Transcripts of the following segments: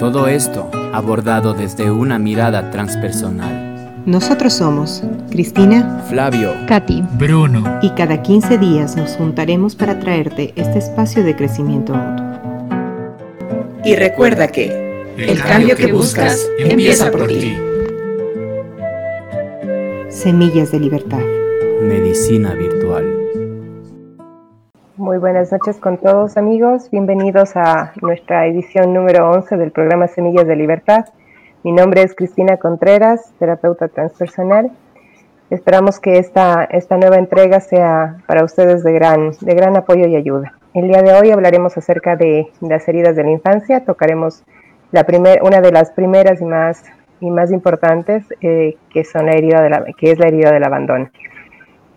Todo esto abordado desde una mirada transpersonal. Nosotros somos Cristina, Flavio, Katy, Bruno. y cada 15 días nos juntaremos para traerte este espacio de crecimiento mutuo. Y recuerda que el cambio que buscas empieza por ti. Semillas de Libertad. Medicina Virtual. Muy buenas noches con todos amigos, bienvenidos a nuestra edición número 11 del programa Semillas de Libertad. Mi nombre es Cristina Contreras, terapeuta transpersonal. Esperamos que esta, esta nueva entrega sea para ustedes de gran, de gran apoyo y ayuda. El día de hoy hablaremos acerca de las heridas de la infancia, tocaremos la primer, una de las primeras y más, y más importantes, eh, que, son la herida de la, que es la herida del abandono.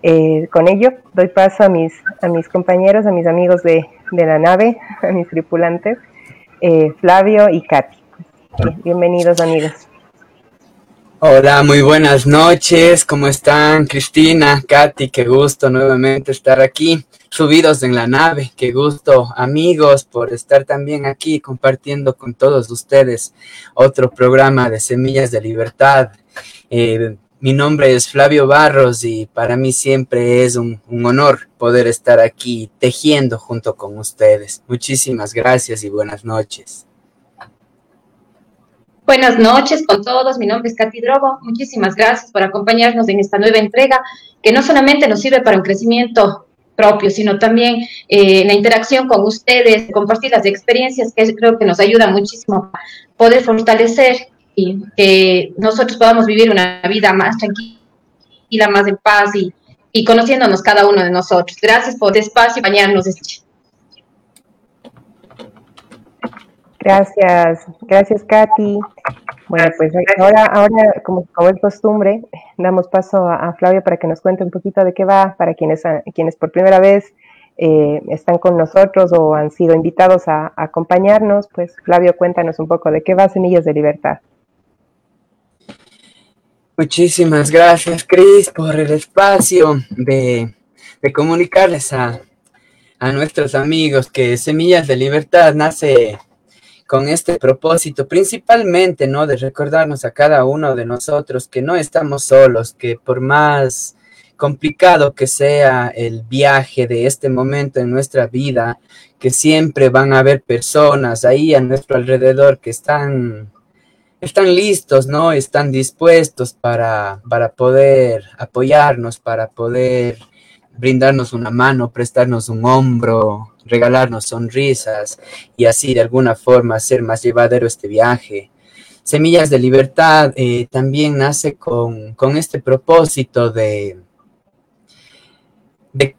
Eh, con ello, doy paso a mis, a mis compañeros, a mis amigos de, de la nave, a mis tripulantes, eh, Flavio y Katy. Bienvenidos, amigos. Hola, muy buenas noches. ¿Cómo están, Cristina, Katy? Qué gusto nuevamente estar aquí, subidos en la nave. Qué gusto, amigos, por estar también aquí compartiendo con todos ustedes otro programa de Semillas de Libertad. Eh, mi nombre es Flavio Barros y para mí siempre es un, honor poder estar aquí tejiendo junto con ustedes. Muchísimas gracias y buenas noches. Buenas noches con todos, mi nombre es Katy Drobo. Muchísimas gracias por acompañarnos en esta nueva entrega que no solamente nos sirve para un crecimiento propio, sino también eh, la interacción con ustedes, compartir las experiencias que creo que nos ayuda muchísimo a poder fortalecer y que nosotros podamos vivir una vida más tranquila, más en paz y, y conociéndonos cada uno de nosotros. Gracias por el espacio y bañarnos. Gracias, gracias Katy. Bueno, pues ahora, ahora como, como es costumbre, damos paso a, a, Flavio para que nos cuente un poquito de qué va, para quienes, quienes por primera vez eh, están con nosotros o han sido invitados a, a acompañarnos. Pues Flavio, cuéntanos un poco de qué va Semillas de Libertad. Muchísimas gracias, Cris, por el espacio de, de comunicarles a, a, nuestros amigos que Semillas de Libertad nace con este propósito, principalmente, ¿no? De recordarnos a cada uno de nosotros que no estamos solos, que por más complicado que sea el viaje de este momento en nuestra vida, que siempre van a haber personas ahí a nuestro alrededor que están están listos, ¿no? Están dispuestos para, para poder apoyarnos, para poder brindarnos una mano, prestarnos un hombro, regalarnos sonrisas y así de alguna forma hacer más llevadero este viaje. Semillas de Libertad eh, también nace con, con este propósito de, de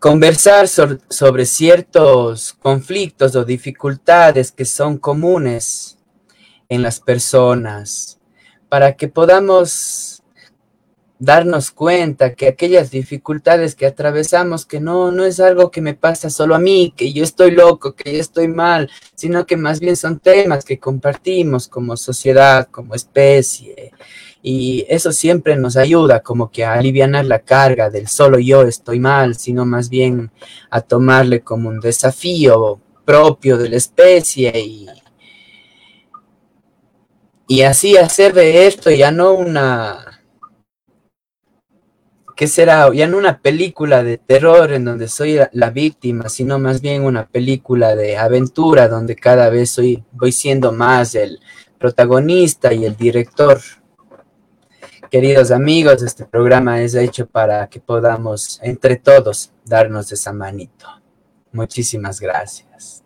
conversar so, sobre ciertos conflictos o dificultades que son comunes en las personas, para que podamos darnos cuenta que aquellas dificultades que atravesamos, que no, no es algo que me pasa solo a mí, que yo estoy loco, que yo estoy mal, sino que más bien son temas que compartimos como sociedad, como especie. Y eso siempre nos ayuda como que a aliviar la carga del solo yo estoy mal, sino más bien a tomarle como un desafío propio de la especie y, y así hacer de esto ya no una, ¿qué será? Ya no una película de terror en donde soy la víctima, sino más bien una película de aventura donde cada vez soy, voy siendo más el protagonista y el director. Queridos amigos, este programa es hecho para que podamos entre todos darnos esa manito. Muchísimas gracias.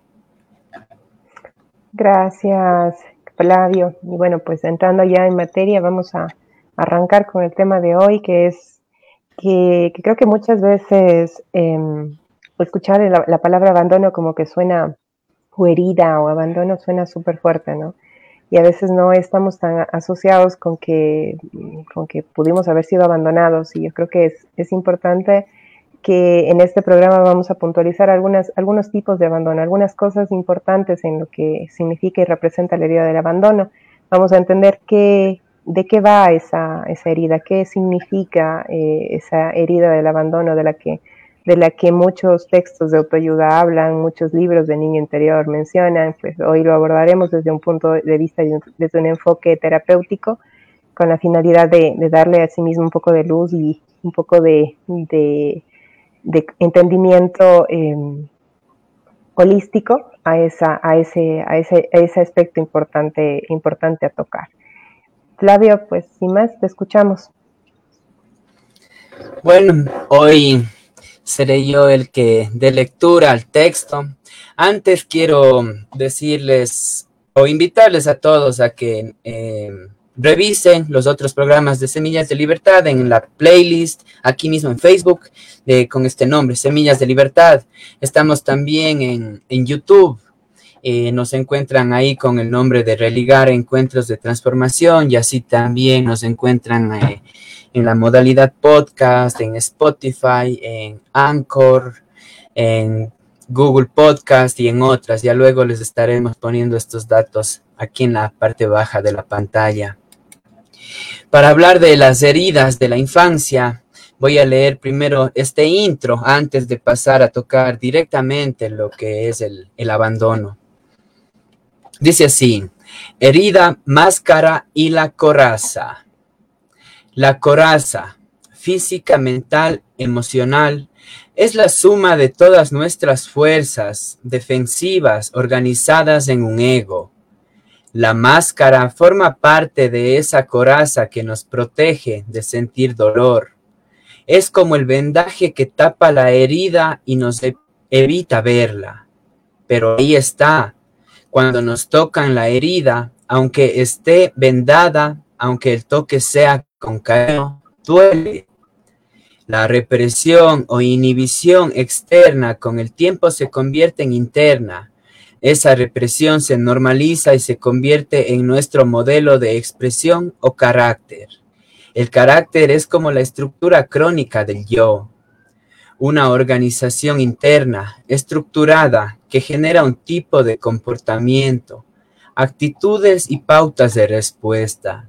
Gracias. Flavio. Y bueno, pues entrando ya en materia, vamos a arrancar con el tema de hoy, que es que, creo que muchas veces eh, escuchar la, la, palabra abandono como que suena, o herida o abandono suena súper fuerte, ¿no? y a veces no estamos tan asociados con que, con que pudimos haber sido abandonados y yo creo que es, es importante que en este programa vamos a puntualizar algunas, algunos tipos de abandono, algunas cosas importantes en lo que significa y representa la herida del abandono. Vamos a entender qué, de qué va esa, esa herida, qué significa eh, esa herida del abandono de la que de la que muchos textos de autoayuda hablan, muchos libros de niño interior mencionan, pues hoy lo abordaremos desde un punto de vista, desde un enfoque terapéutico, con la finalidad de, darle a sí mismo un poco de luz y un poco de, entendimiento em, holístico a, esa, a, ese, a, ese, a ese aspecto importante, importante a tocar. Flavio, pues sin más, te escuchamos. Bueno, hoy seré yo el que dé lectura al texto. Antes quiero decirles o invitarles a todos a que eh, revisen los otros programas de Semillas de Libertad en la playlist aquí mismo en Facebook con este nombre, Semillas de Libertad. Estamos también en, en YouTube. Eh, nos encuentran ahí con el nombre de Religar Encuentros de Transformación y así también nos encuentran eh, en la modalidad podcast, en Spotify, en Anchor, en Google Podcast y en otras. Ya luego les estaremos poniendo estos datos aquí en la parte baja de la pantalla. Para hablar de las heridas de la infancia, voy a leer primero este intro antes de pasar a tocar directamente lo que es el, el abandono. Dice así, herida, máscara y la coraza. La coraza, física, mental, emocional, es la suma de todas nuestras fuerzas defensivas organizadas en un ego. La máscara forma parte de esa coraza que nos protege de sentir dolor. Es como el vendaje que tapa la herida y nos e-, evita verla. Pero ahí está. Cuando nos tocan la herida, aunque esté vendada, aunque el toque sea con cariño, duele. La represión o inhibición externa con el tiempo se convierte en interna. Esa represión se normaliza y se convierte en nuestro modelo de expresión o carácter. El carácter es como la estructura crónica del yo, una organización interna, estructurada, que genera un tipo de comportamiento, actitudes y pautas de respuesta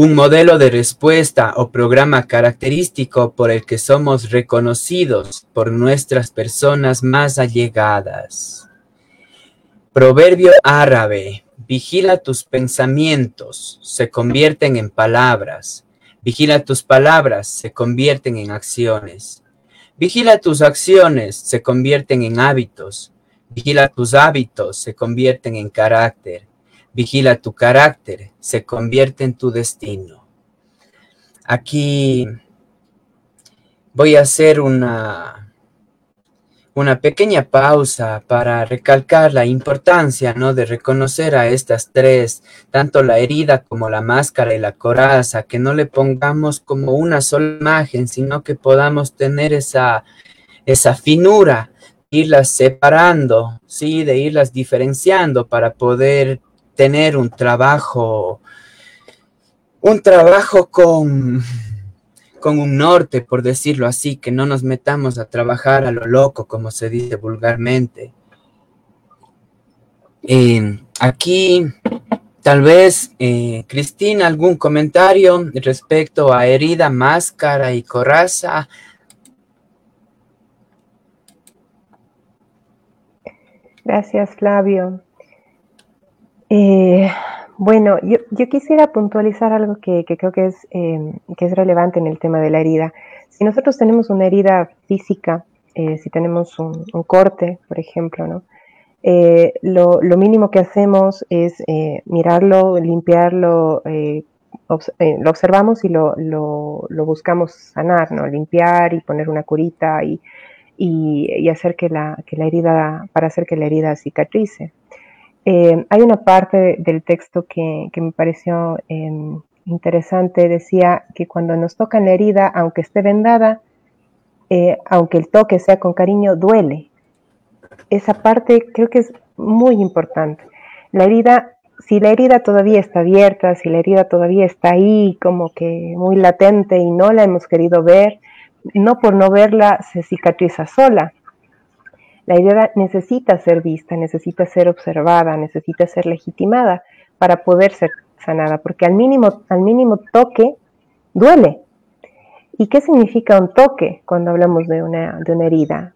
un modelo de respuesta o programa característico por el que somos reconocidos por nuestras personas más allegadas. Proverbio árabe, vigila tus pensamientos, se convierten en palabras. Vigila tus palabras, se convierten en acciones. Vigila tus acciones, se convierten en hábitos. Vigila tus hábitos, se convierten en carácter. Vigila tu carácter, se convierte en tu destino. Aquí voy a hacer una, una pequeña pausa para recalcar la importancia ¿no? de reconocer a estas tres, tanto la herida como la máscara y la coraza, que no le pongamos como una sola imagen, sino que podamos tener esa, esa finura, irlas separando, ¿sí? de irlas diferenciando para poder tener un trabajo, un trabajo con, con un norte, por decirlo así, que no nos metamos a trabajar a lo loco, como se dice vulgarmente. Eh, aquí, tal vez, eh, Cristina, algún comentario respecto a herida, máscara y coraza. Gracias, Flavio. Eh, bueno, yo, quisiera puntualizar algo que, creo que es, em, que es relevante en el tema de la herida. Si nosotros tenemos una herida física, eh, si tenemos un, corte, por ejemplo, ¿no? Eh, lo, mínimo que hacemos es mirarlo, limpiarlo, lo observamos y lo, buscamos sanar, ¿no? Limpiar y poner una curita y, y, hacer que la, que la herida, para hacer que la herida cicatrice. Eh, hay una parte del texto que, me pareció em, interesante, decía que cuando nos tocan la herida, aunque esté vendada, eh, aunque el toque sea con cariño, duele. Esa parte creo que es muy importante. La herida si la herida todavía está abierta, si la herida todavía está ahí como que muy latente y no la hemos querido ver, no por no verla se cicatriza sola. La herida necesita ser vista, necesita ser observada, necesita ser legitimada para poder ser sanada, porque al mínimo, al mínimo toque duele. ¿Y qué significa un toque cuando hablamos de una, de una herida?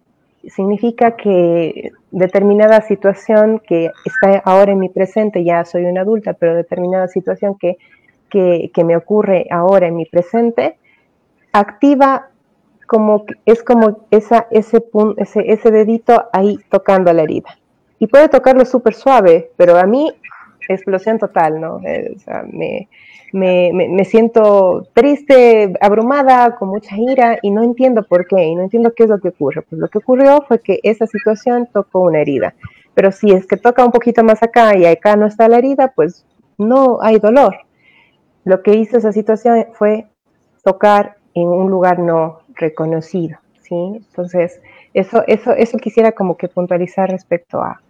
significa que determinada situación que está ahora en mi presente, ya soy una adulta, pero determinada situación que, que, me ocurre ahora en mi presente, activa es como esa, ese, ese, ese dedito ahí tocando la herida. Y puede tocarlo súper suave, pero a mí, explosión total, ¿no? Eh, me, siento triste, abrumada, con mucha ira y no entiendo por qué y no entiendo qué es lo que ocurre. Pues lo que ocurrió fue que esa situación tocó una herida. Pero si es que toca un poquito más acá y acá no está la herida, pues no hay dolor. Lo que hizo esa situación fue tocar en un lugar no reconocido, ¿sí? Entonces, eso, eso, eso quisiera como que puntualizar respecto a,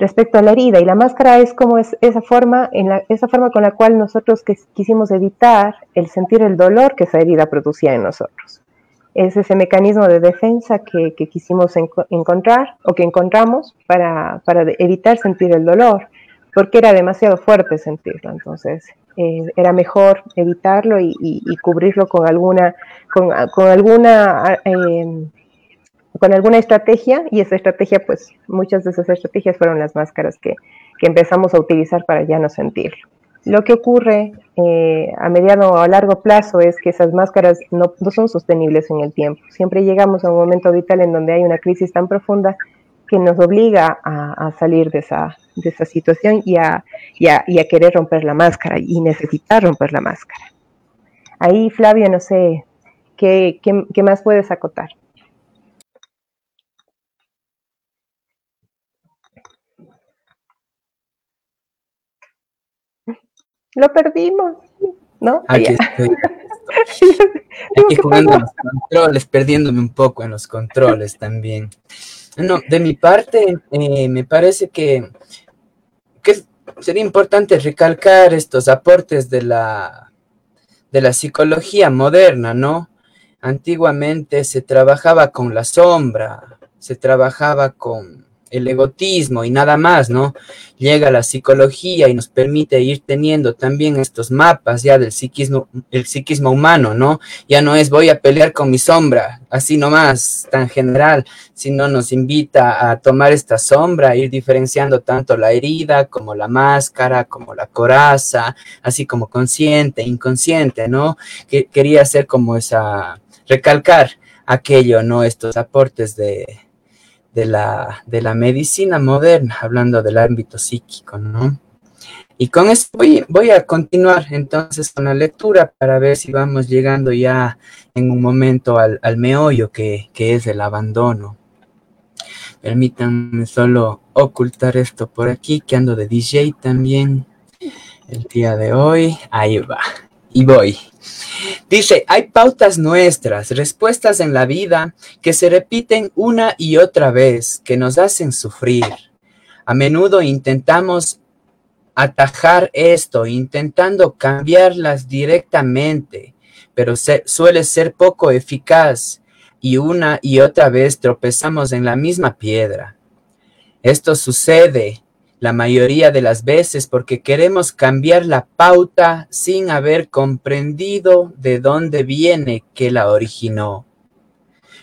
respecto a la herida. Y la máscara es como es esa forma, en la, esa forma con la cual nosotros que, quisimos evitar el sentir el dolor que esa herida producía en nosotros. Es ese mecanismo de defensa que, quisimos encontrar o que encontramos para, para, evitar sentir el dolor, porque era demasiado fuerte sentirlo. Entonces, eh, era mejor evitarlo y, cubrirlo con alguna, con, alguna eh, con alguna estrategia y esa estrategia, pues muchas de esas estrategias fueron las máscaras que, empezamos a utilizar para ya no sentirlo. Lo que ocurre eh, a mediano o a largo plazo es que esas máscaras no, son sostenibles en el tiempo. Siempre llegamos a un momento vital en donde hay una crisis tan profunda que nos obliga a, salir de esa, de esa situación y a, y, a, querer romper la máscara y necesitar romper la máscara. Ahí, Flavio, no sé, ¿qué, qué más puedes acotar? Lo perdimos, ¿no? Aquí estoy. Aquí jugando los controles, perdiéndome un poco en los controles también. No, de mi parte, eh, me parece que, que sería importante recalcar estos aportes de la, de la psicología moderna, ¿no? Antiguamente se trabajaba con la sombra, se trabajaba con el egotismo y nada más, ¿no? Llega la psicología y nos permite ir teniendo también estos mapas ya del psiquismo, el psiquismo humano, ¿no? Ya no es voy a pelear con mi sombra, así nomás, tan general, sino nos invita a tomar esta sombra, ir diferenciando tanto la herida como la máscara, como la coraza, así como consciente, inconsciente, ¿no? Que quería hacer como esa, recalcar aquello, ¿no? Estos aportes de de la, de la medicina moderna, hablando del ámbito psíquico, ¿no? Y con esto voy, a continuar entonces con la lectura para ver si vamos llegando ya en un momento al, meollo que, que, es el abandono. Permítanme solo ocultar esto por aquí, que ando de DJ también el día de hoy. Ahí va. Y voy. Dice, hay pautas nuestras, respuestas en la vida que se repiten una y otra vez, que nos hacen sufrir. A menudo intentamos atajar esto, intentando cambiarlas directamente, pero suele ser poco eficaz y una y otra vez tropezamos en la misma piedra. Esto sucede la mayoría de las veces porque queremos cambiar la pauta sin haber comprendido de dónde viene que la originó.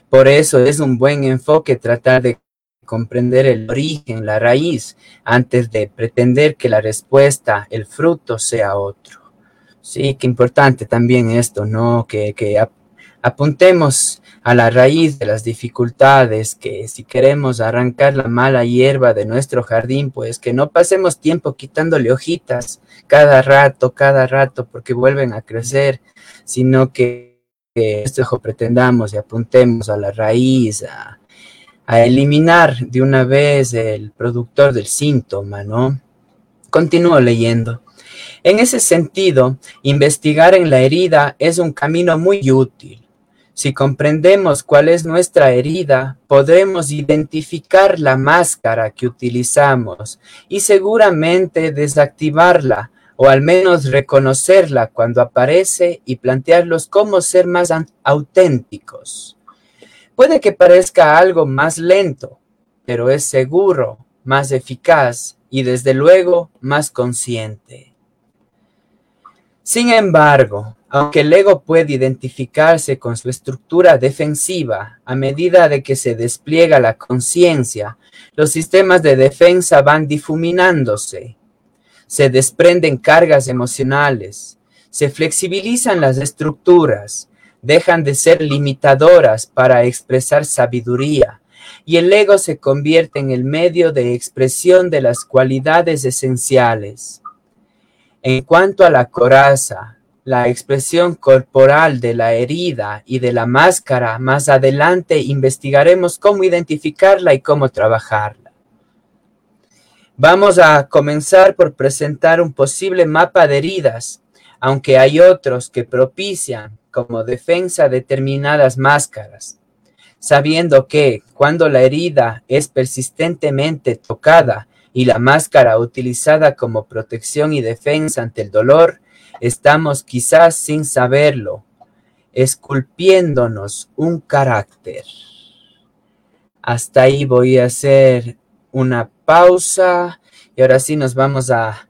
Por eso es un buen enfoque tratar de comprender el origen, la raíz, antes de pretender que la respuesta, el fruto sea otro. Sí, qué importante también esto, ¿no? Que, que apuntemos a la raíz de las dificultades, que si queremos arrancar la mala hierba de nuestro jardín, pues que no pasemos tiempo quitándole hojitas cada rato, cada rato, porque vuelven a crecer, sino que, esto pretendamos y apuntemos a la raíz, a, a eliminar de una vez el productor del síntoma, ¿no? Continúo leyendo. En ese sentido, investigar en la herida es un camino muy útil Si comprendemos cuál es nuestra herida, podremos identificar la máscara que utilizamos y seguramente desactivarla o al menos reconocerla cuando aparece y plantearlos cómo ser más auténticos. Puede que parezca algo más lento, pero es seguro, más eficaz y desde luego más consciente. Sin embargo, aunque el ego puede identificarse con su estructura defensiva a medida de que se despliega la conciencia, los sistemas de defensa van difuminándose. Se desprenden cargas emocionales, se flexibilizan las estructuras, dejan de ser limitadoras para expresar sabiduría, y el ego se convierte en el medio de expresión de las cualidades esenciales. En cuanto a la coraza, la expresión corporal de la herida y de la máscara, más adelante investigaremos cómo identificarla y cómo trabajarla. Vamos a comenzar por presentar un posible mapa de heridas, aunque hay otros que propician como defensa determinadas máscaras, sabiendo que cuando la herida es persistentemente tocada y la máscara utilizada como protección y defensa ante el dolor, estamos quizás sin saberlo, esculpiéndonos un carácter. Hasta ahí voy a hacer una pausa y ahora sí nos vamos a,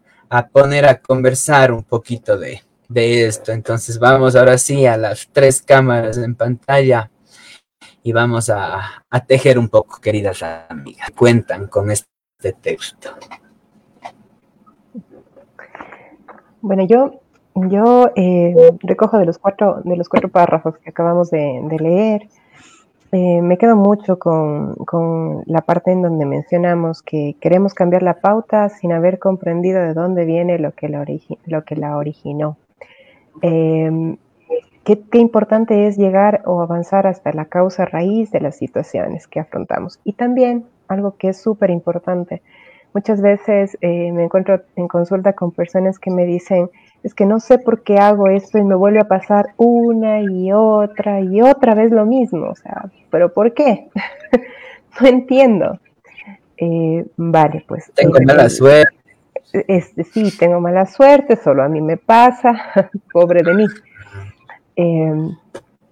poner a conversar un poquito de, esto. Entonces vamos ahora sí a las tres cámaras en pantalla y vamos a, a tejer un poco, queridas amigas. Cuentan con este texto. Bueno, yo yo eh, recojo de los cuatro, de los cuatro párrafos que acabamos de, leer, eh, me quedo mucho con, la parte en donde mencionamos que queremos cambiar la pauta sin haber comprendido de dónde viene lo que la, lo que la originó. Em, qué, qué, importante es llegar o avanzar hasta la causa raíz de las situaciones que afrontamos. Y también algo que es súper importante, muchas veces eh, me encuentro en consulta con personas que me dicen, es que no sé por qué hago esto y me vuelve a pasar una y otra y otra vez lo mismo. O sea, ¿pero por qué? no entiendo. Eh, vale, pues. Tengo mala suerte. Este, sí, tengo mala suerte, solo a mí me pasa, pobre de mí. Eh,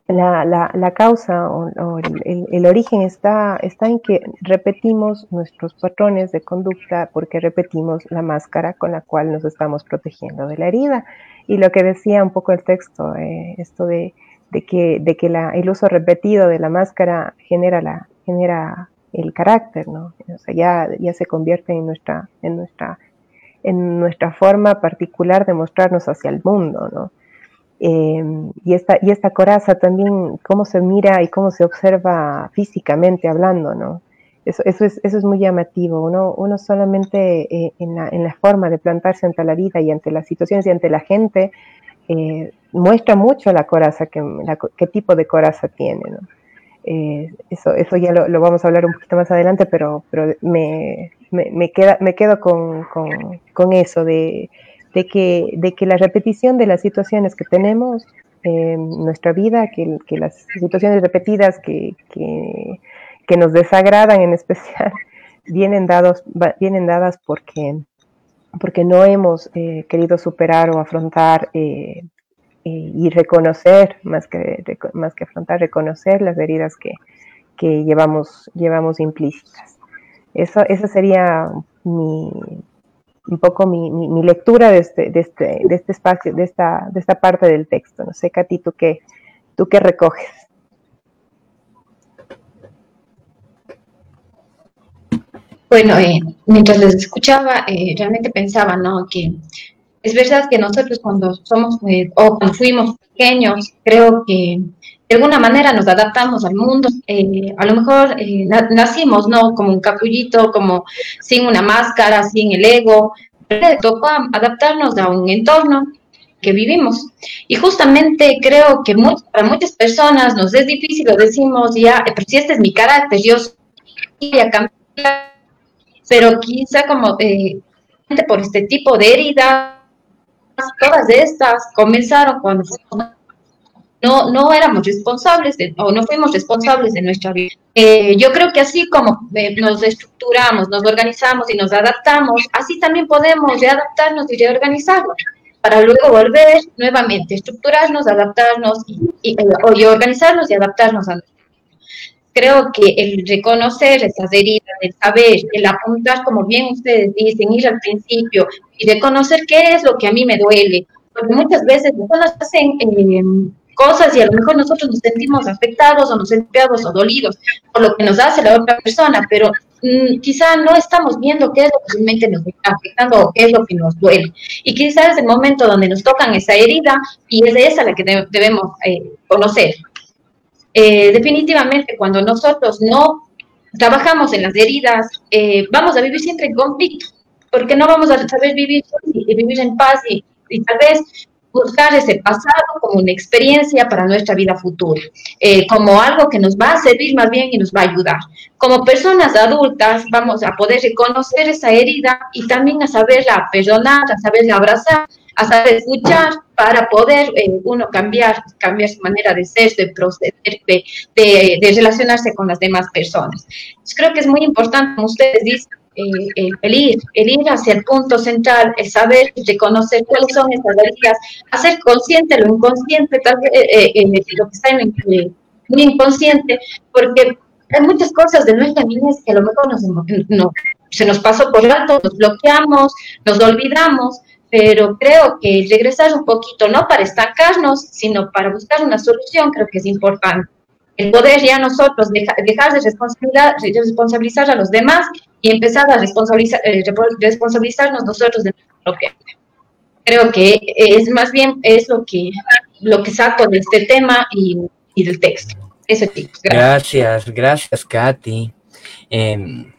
la, la, la causa o, el, el, origen está, está en que repetimos nuestros patrones de conducta porque repetimos la máscara con la cual nos estamos protegiendo de la herida. Y lo que decía un poco el texto, eh, esto de, de, que, de que el uso repetido de la máscara genera, la, genera el carácter, ¿no? O sea, ya, ya se convierte en nuestra, en, nuestra, en nuestra forma particular de mostrarnos hacia el mundo, ¿no? Em, y, esta, y esta coraza también, cómo se mira y cómo se observa físicamente hablando, ¿no? Eso, eso, es, eso es muy llamativo. Uno, uno solamente eh, en, la, en, la, forma de plantarse ante la vida y ante las situaciones y ante la gente eh, muestra mucho la coraza, que, qué tipo de coraza tiene, ¿no? Eh, eso, eso ya lo, lo, vamos a hablar un poquito más adelante, pero, pero me, me, me, queda, me quedo con, con, con eso de de que, de que la repetición de las situaciones que tenemos en nuestra vida, que, las situaciones repetidas que, que, que, nos desagradan en especial, vienen, dados, vienen dadas porque, porque no hemos eh, querido superar o afrontar eh, eh, y reconocer, más que, más que afrontar, reconocer las heridas que, que llevamos, llevamos implícitas. Eso, esa sería mi, un poco mi, mi, lectura de este, de, este, de este espacio, de esta, de esta parte del texto. No sé, Katy, ¿tú qué, tú qué recoges? Bueno, eh, mientras les escuchaba, eh, realmente pensaba, ¿no? Que es verdad que nosotros cuando somos o cuando fuimos pequeños, creo que de alguna manera nos adaptamos al mundo. a lo mejor nacimos, ¿no? Como un capullito, como sin una máscara, sin el ego. Pero tocó adaptarnos a un entorno que vivimos. Y justamente creo que para muchas personas nos es difícil, lo decimos ya, pero si este es mi carácter, yo voy a cambiar. Pero quizá como por este tipo de heridas todas estas comenzaron cuando no, no éramos responsables de, o no fuimos responsables de nuestra vida. Eh, yo creo que así como eh, nos estructuramos, nos organizamos y nos adaptamos, así también podemos readaptarnos y reorganizarnos para luego volver nuevamente, estructurarnos, adaptarnos y, y, y organizarnos y adaptarnos a creo que el reconocer esas heridas, el saber, el apuntar, como bien ustedes dicen, ir al principio y reconocer qué es lo que a mí me duele, porque muchas veces personas hacen eh, cosas y a lo mejor nosotros nos sentimos afectados o nos sentimos o dolidos por lo que nos hace la otra persona, pero mm, quizá no estamos viendo qué es lo que realmente nos está afectando o qué es lo que nos duele. Y quizás es el momento donde nos tocan esa herida y es de esa la que debemos eh, conocer. Eh, definitivamente cuando nosotros no trabajamos en las heridas, eh, vamos a vivir siempre en conflicto, porque no vamos a saber vivir y vivir en paz y, tal vez buscar ese pasado como una experiencia para nuestra vida futura, eh, como algo que nos va a servir más bien y nos va a ayudar. Como personas adultas vamos a poder reconocer esa herida y también a saberla perdonar, a saberla abrazar a saber escuchar para poder eh, uno cambiar, cambiar su manera de ser, de proceder, de, relacionarse con las demás personas. creo que es muy importante, como ustedes dicen, eh, el, ir, el ir hacia el punto central, el saber reconocer cuáles son estas heridas, hacer consciente lo inconsciente, tal vez, eh, lo que está en muy inconsciente, porque hay muchas cosas de nuestra niñez que a lo mejor nos, no, se nos pasó por alto, nos bloqueamos, nos olvidamos, pero creo que regresar un poquito, no para estancarnos, sino para buscar una solución, creo que es importante. El poder ya nosotros dejar de responsabilizar, a los demás y empezar a responsabilizar, eh, responsabilizarnos nosotros de nuestra propia vida. Creo que es más bien es lo que, lo que saco de este tema y, y del texto. Ese tipo. Gracias, gracias, Katy. Em,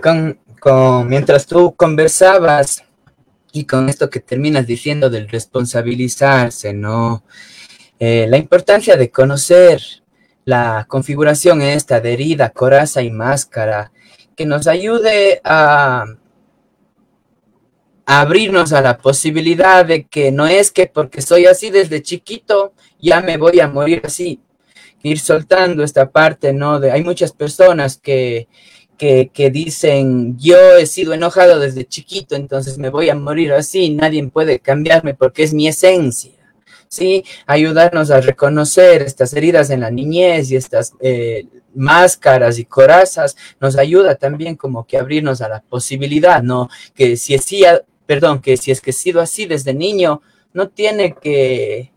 con, con, mientras tú conversabas, y con esto que terminas diciendo del responsabilizarse, ¿no? Eh, la importancia de conocer la configuración esta de herida, coraza y máscara, que nos ayude a, abrirnos a la posibilidad de que no es que porque soy así desde chiquito, ya me voy a morir así. Ir soltando esta parte, ¿no? De, hay muchas personas que, que, dicen, yo he sido enojado desde chiquito, entonces me voy a morir así, nadie puede cambiarme porque es mi esencia. ¿Sí? Ayudarnos a reconocer estas heridas en la niñez y estas eh, máscaras y corazas nos ayuda también como que abrirnos a la posibilidad, ¿no? Que si es, perdón, que si es que he sido así desde niño, no tiene que,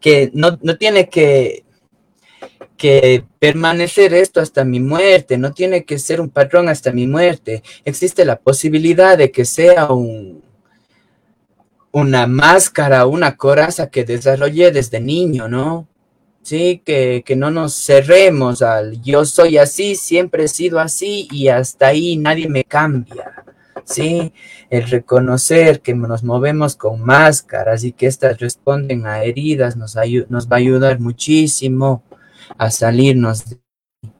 que no, no tiene que que permanecer esto hasta mi muerte, no tiene que ser un patrón hasta mi muerte. Existe la posibilidad de que sea un, una máscara, una coraza que desarrollé desde niño, ¿no? Sí, que, que, no nos cerremos al yo soy así, siempre he sido así y hasta ahí nadie me cambia. Sí, el reconocer que nos movemos con máscaras y que estas responden a heridas nos, nos va a ayudar muchísimo a salirnos.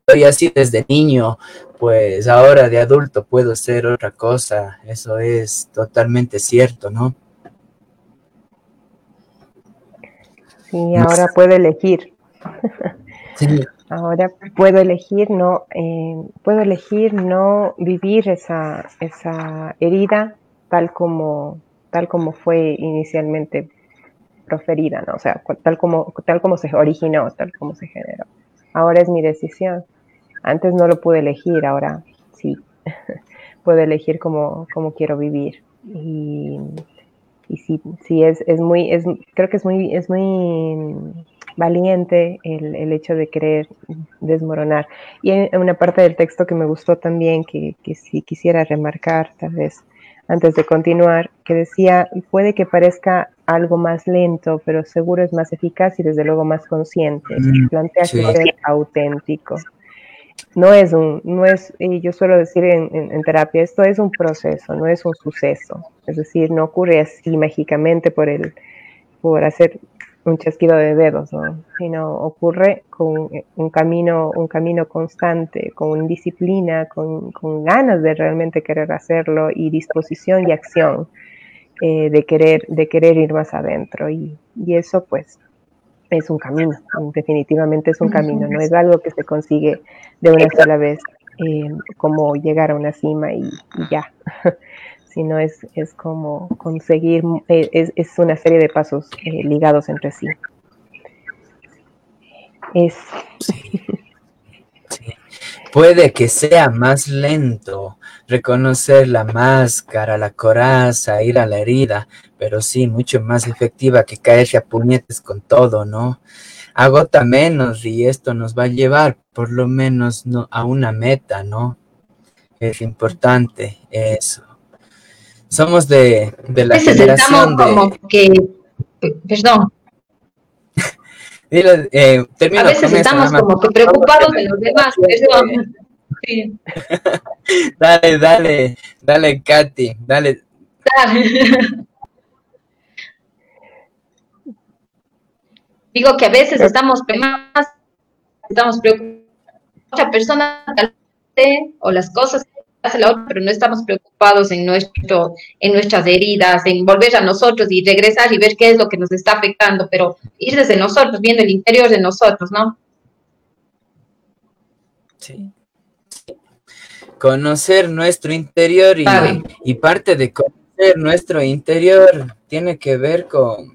Soy así desde niño, pues ahora de adulto puedo ser otra cosa. Eso es totalmente cierto, ¿no? Sí, ahora puedo elegir. Ahora puedo elegir no, eh, puedo elegir no vivir esa, esa herida tal como, tal como fue inicialmente proferida, ¿no? O sea, tal como, tal como se originó, tal como se generó. Ahora es mi decisión. Antes no lo pude elegir, ahora sí. Puedo elegir cómo, quiero vivir. Y, y sí, sí es, es, muy, es, creo que es muy, es muy valiente el, el, hecho de querer desmoronar. Y en una parte del texto que me gustó también, que, que sí quisiera remarcar, tal vez, antes de continuar, que decía, puede que parezca algo más lento, pero seguro es más eficaz y desde luego más consciente. Mm, Plantea que ser auténtico. No es un, no es, y yo suelo decir en, terapia, esto es un proceso, no es un suceso. Es decir, no ocurre así mágicamente por el, por hacer un chasquido de dedos, ¿no? sino ocurre con un camino, un camino constante, con disciplina, con, ganas de realmente querer hacerlo y disposición y acción eh, de, querer, de querer ir más adentro. Y, eso pues es un camino, definitivamente es un camino, no es algo que se consigue de una sola vez, eh, como llegar a una cima y, ya, sino es, es como conseguir, eh, es, es una serie de pasos eh, ligados entre sí. Es. Puede que sea más lento reconocer la máscara, la coraza, ir a la herida, pero sí, mucho más efectiva que caerse a puñetes con todo, ¿no? Agota menos y esto nos va a llevar por lo menos no, a una meta, ¿no? Es importante eso. Somos de, de la generación de... como que, perdón, eh, a veces estamos como que preocupados de los demás. Sí. dale, dale, dale, Katy, dale. Digo que a veces estamos más, estamos preocupados. Mucha persona o las cosas hace la otra, pero no estamos preocupados en nuestro, en nuestras heridas, en volver a nosotros y regresar y ver qué es lo que nos está afectando, pero ir desde nosotros, viendo el interior de nosotros, ¿no? Sí. Conocer nuestro interior y, y parte de conocer nuestro interior tiene que ver con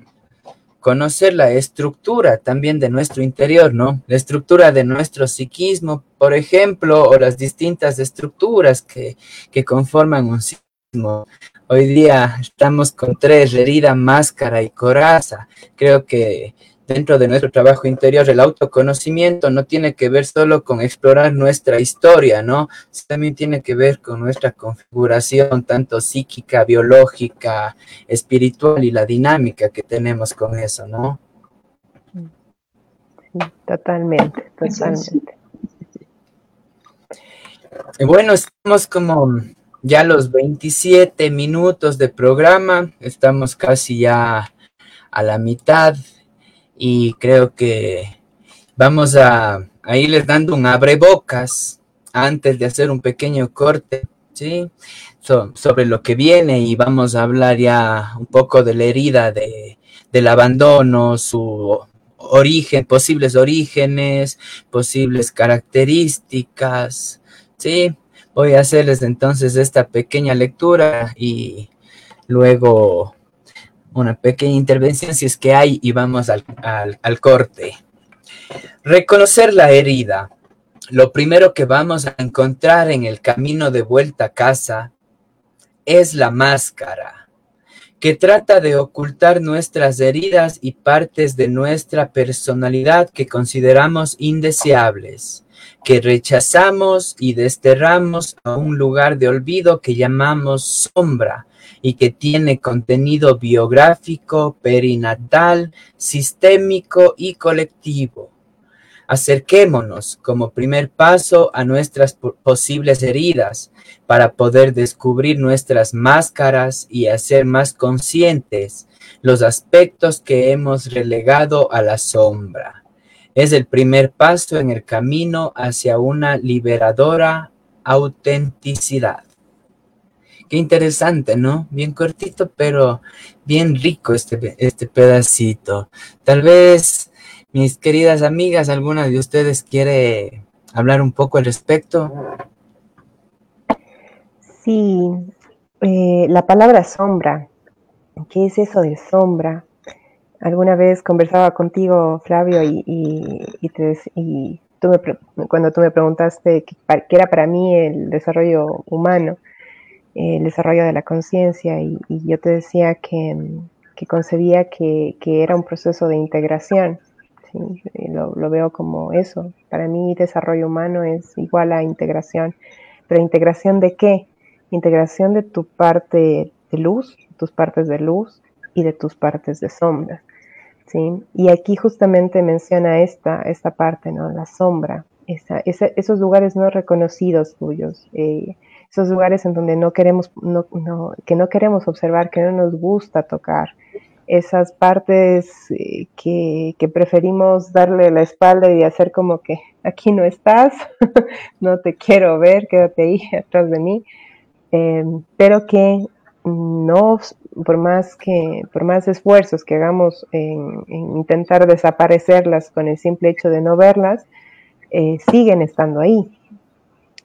conocer la estructura también de nuestro interior, ¿no? La estructura de nuestro psiquismo, por ejemplo, o las distintas estructuras que, que conforman un psiquismo. Hoy día estamos con tres, herida, máscara y coraza. Creo que dentro de nuestro trabajo interior, el autoconocimiento no tiene que ver solo con explorar nuestra historia, ¿no? También tiene que ver con nuestra configuración, tanto psíquica, biológica, espiritual y la dinámica que tenemos con eso, ¿no? totalmente, totalmente. bueno, estamos como ya los 27 minutos de programa, estamos casi ya a la mitad y creo que vamos a, irles dando un abrebocas antes de hacer un pequeño corte, ¿sí? sobre lo que viene y vamos a hablar ya un poco de la herida de, del abandono, su origen, posibles orígenes, posibles características, ¿sí? Voy a hacerles entonces esta pequeña lectura y luego una pequeña intervención si es que hay y vamos al, corte. Reconocer la herida. Lo primero que vamos a encontrar en el camino de vuelta a casa es la máscara, que trata de ocultar nuestras heridas y partes de nuestra personalidad que consideramos indeseables, que rechazamos y desterramos a un lugar de olvido que llamamos sombra y que tiene contenido biográfico, perinatal, sistémico y colectivo. Acerquémonos como primer paso a nuestras posibles heridas para poder descubrir nuestras máscaras y hacer más conscientes los aspectos que hemos relegado a la sombra. Es el primer paso en el camino hacia una liberadora autenticidad. Qué interesante, ¿no? Bien cortito, pero bien rico este, este pedacito. Tal vez, mis queridas amigas, alguna de ustedes quiere hablar un poco al respecto. Sí, eh, la palabra sombra. ¿Qué es eso de sombra? Alguna vez conversaba contigo, Flavio, y, y, tú me, cuando tú me preguntaste qué era para mí el desarrollo humano, el desarrollo de la conciencia y, yo te decía que, concebía que, era un proceso de integración. Lo, veo como eso. Para mí desarrollo humano es igual a integración. Pero integración de qué? Integración de tu parte de luz, tus partes de luz y de tus partes de sombra. ¿sí? Y aquí justamente menciona esta, esta parte, ¿no? La sombra, esos lugares no reconocidos tuyos. Eh, esos lugares en donde no queremos, no, que no queremos observar, que no nos gusta tocar, esas partes eh, que, preferimos darle la espalda y hacer como que aquí no estás, no te quiero ver, quédate ahí atrás de mí, em, pero que no, por más que, por más esfuerzos que hagamos en, intentar desaparecerlas con el simple hecho de no verlas, eh, siguen estando ahí.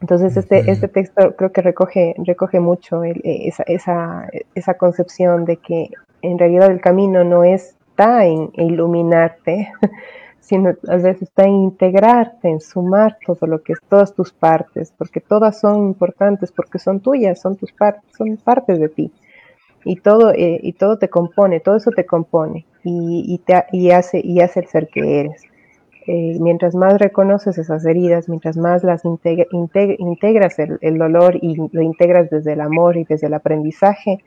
Entonces este, este texto creo que recoge, recoge mucho esa, esa, esa, concepción de que en realidad el camino no está en iluminarte, sino a veces está en integrarte, en sumar todo lo que es, todas tus partes, porque todas son importantes, porque son tuyas, son tus partes, son partes de ti. Y todo, eh, y todo te compone, todo eso te compone y, te, y, hace, y hace el ser que eres. Eh, mientras más reconoces esas heridas, mientras más las integras el, dolor y lo integras desde el amor y desde el aprendizaje,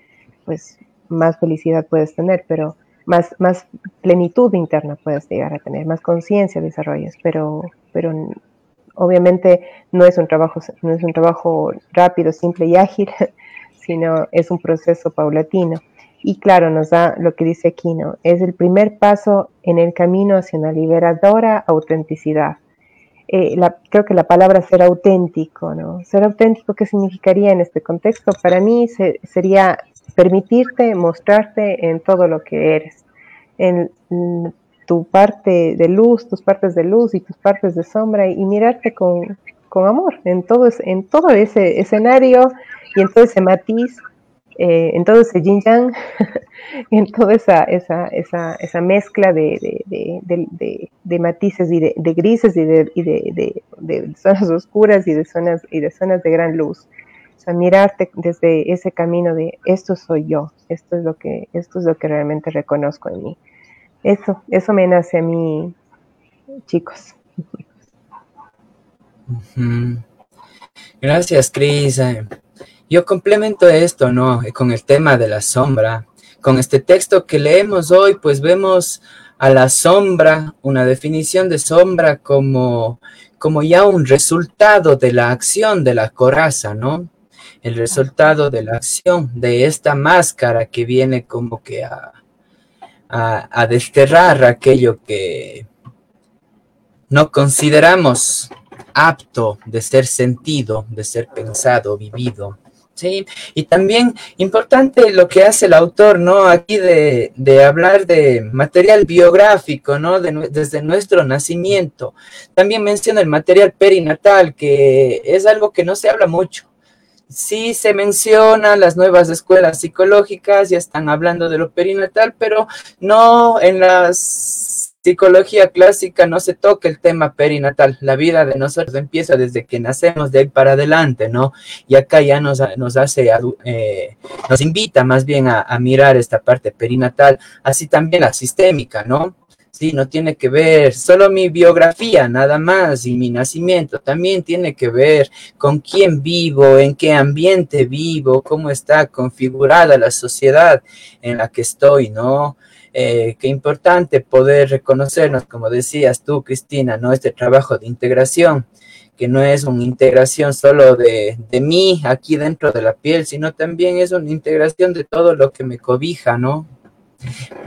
pues más felicidad puedes tener, pero más, más plenitud interna puedes llegar a tener, más conciencia desarrollas, pero, pero obviamente no es un trabajo, no es un trabajo rápido, simple y ágil, sino es un proceso paulatino. Y claro, nos da lo que dice aquí, ¿no? Es el primer paso en el camino hacia una liberadora autenticidad. Eh, creo que la palabra ser auténtico, ¿no? Ser auténtico, ¿qué significaría en este contexto? Para mí sería permitirte mostrarte en todo lo que eres, en tu parte de luz, tus partes de luz y tus partes de sombra y, mirarte con, amor en todo, en todo ese escenario y en todo ese matiz, eh, en todo ese yin yang, en toda esa, esa, esa, esa mezcla de, de, matices y de, grises y, de, de, zonas oscuras y de zonas, y de zonas de gran luz mirarte desde ese camino de esto soy yo, esto es lo que, esto es lo que realmente reconozco en mí. Eso, eso me nace a mí, chicos. Gracias, Cris. Yo complemento esto, ¿no? Con el tema de la sombra. Con este texto que leemos hoy, pues vemos a la sombra, una definición de sombra como, como ya un resultado de la acción de la coraza, ¿no? el resultado de la acción de esta máscara que viene como que a, a, desterrar aquello que no consideramos apto de ser sentido, de ser pensado, vivido. Sí, y también importante lo que hace el autor, ¿no? Aquí de, de hablar de material biográfico, ¿no? desde nuestro nacimiento. También menciona el material perinatal, que es algo que no se habla mucho sí se menciona las nuevas escuelas psicológicas, ya están hablando de lo perinatal, pero no en la psicología clásica no se toca el tema perinatal. La vida de nosotros empieza desde que nacemos de ahí para adelante, ¿no? Y acá ya nos, nos hace, eh, nos invita más bien a, a mirar esta parte perinatal, así también la sistémica, ¿no? Sí, no tiene que ver solo mi biografía, nada más, y mi nacimiento. También tiene que ver con quién vivo, en qué ambiente vivo, cómo está configurada la sociedad en la que estoy, ¿no? Eh, qué importante poder reconocernos, como decías tú, Cristina, ¿no? Este trabajo de integración, que no es una integración solo de, de mí aquí dentro de la piel, sino también es una integración de todo lo que me cobija, ¿no?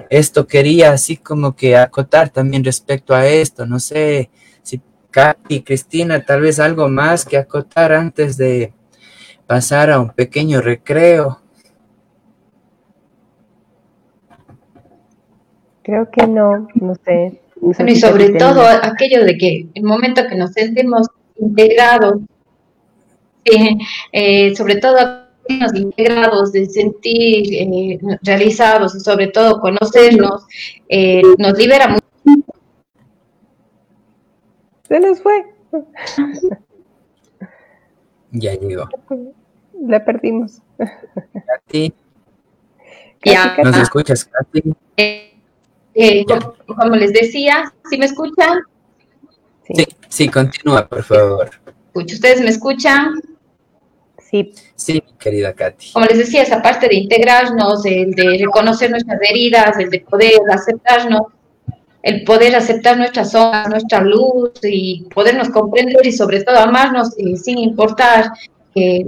Esto quería así como que acotar también respecto a esto. No sé si Katy Cristina, tal vez algo más que acotar antes de pasar a un pequeño recreo. Creo que no, no sé. y sobre todo aquello de que el momento que nos sentimos integrados, eh, sobre todo integrados, de sentir eh, realizados y sobre todo conocernos, eh, nos libera mucho. Se nos fue. Ya llegó. La perdimos. Katy. Ya. ¿Nos escuchas, Katy? Eh, como, les decía, ¿sí me escuchan? Sí, sí, continúa, por favor. ¿Ustedes me escuchan? Sí. Sí, querida Katy. Como les decía, esa parte de integrarnos, el de reconocer nuestras heridas, el de poder aceptarnos, el poder aceptar nuestras zonas, nuestra luz y podernos comprender y sobre todo amarnos sin importar que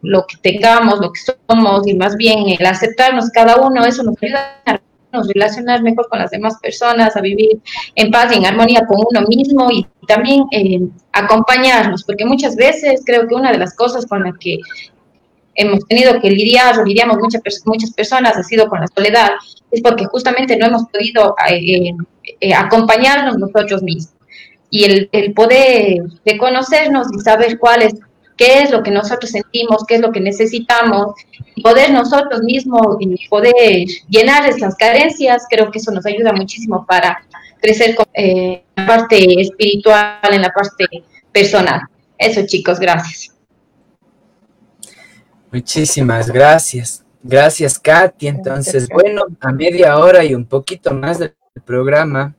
lo que tengamos, lo que somos y más bien el aceptarnos cada uno, eso nos ayuda a relacionar mejor con las demás personas, a vivir en paz y en armonía con uno mismo y también eh, acompañarnos, porque muchas veces creo que una de las cosas con las que hemos tenido que lidiar o lidiamos muchas, muchas personas, ha sido con la soledad, es porque justamente no hemos podido eh, eh, acompañarnos nosotros mismos. Y el, el poder reconocernos y saber cuál es qué es lo que nosotros sentimos, qué es lo que necesitamos, y poder nosotros mismos y poder llenar esas carencias, creo que eso nos ayuda muchísimo para crecer eh, en la parte espiritual, en la parte personal. Eso chicos, gracias. Muchísimas gracias. Gracias, Katy. Entonces, bueno, a media hora y un poquito más del programa,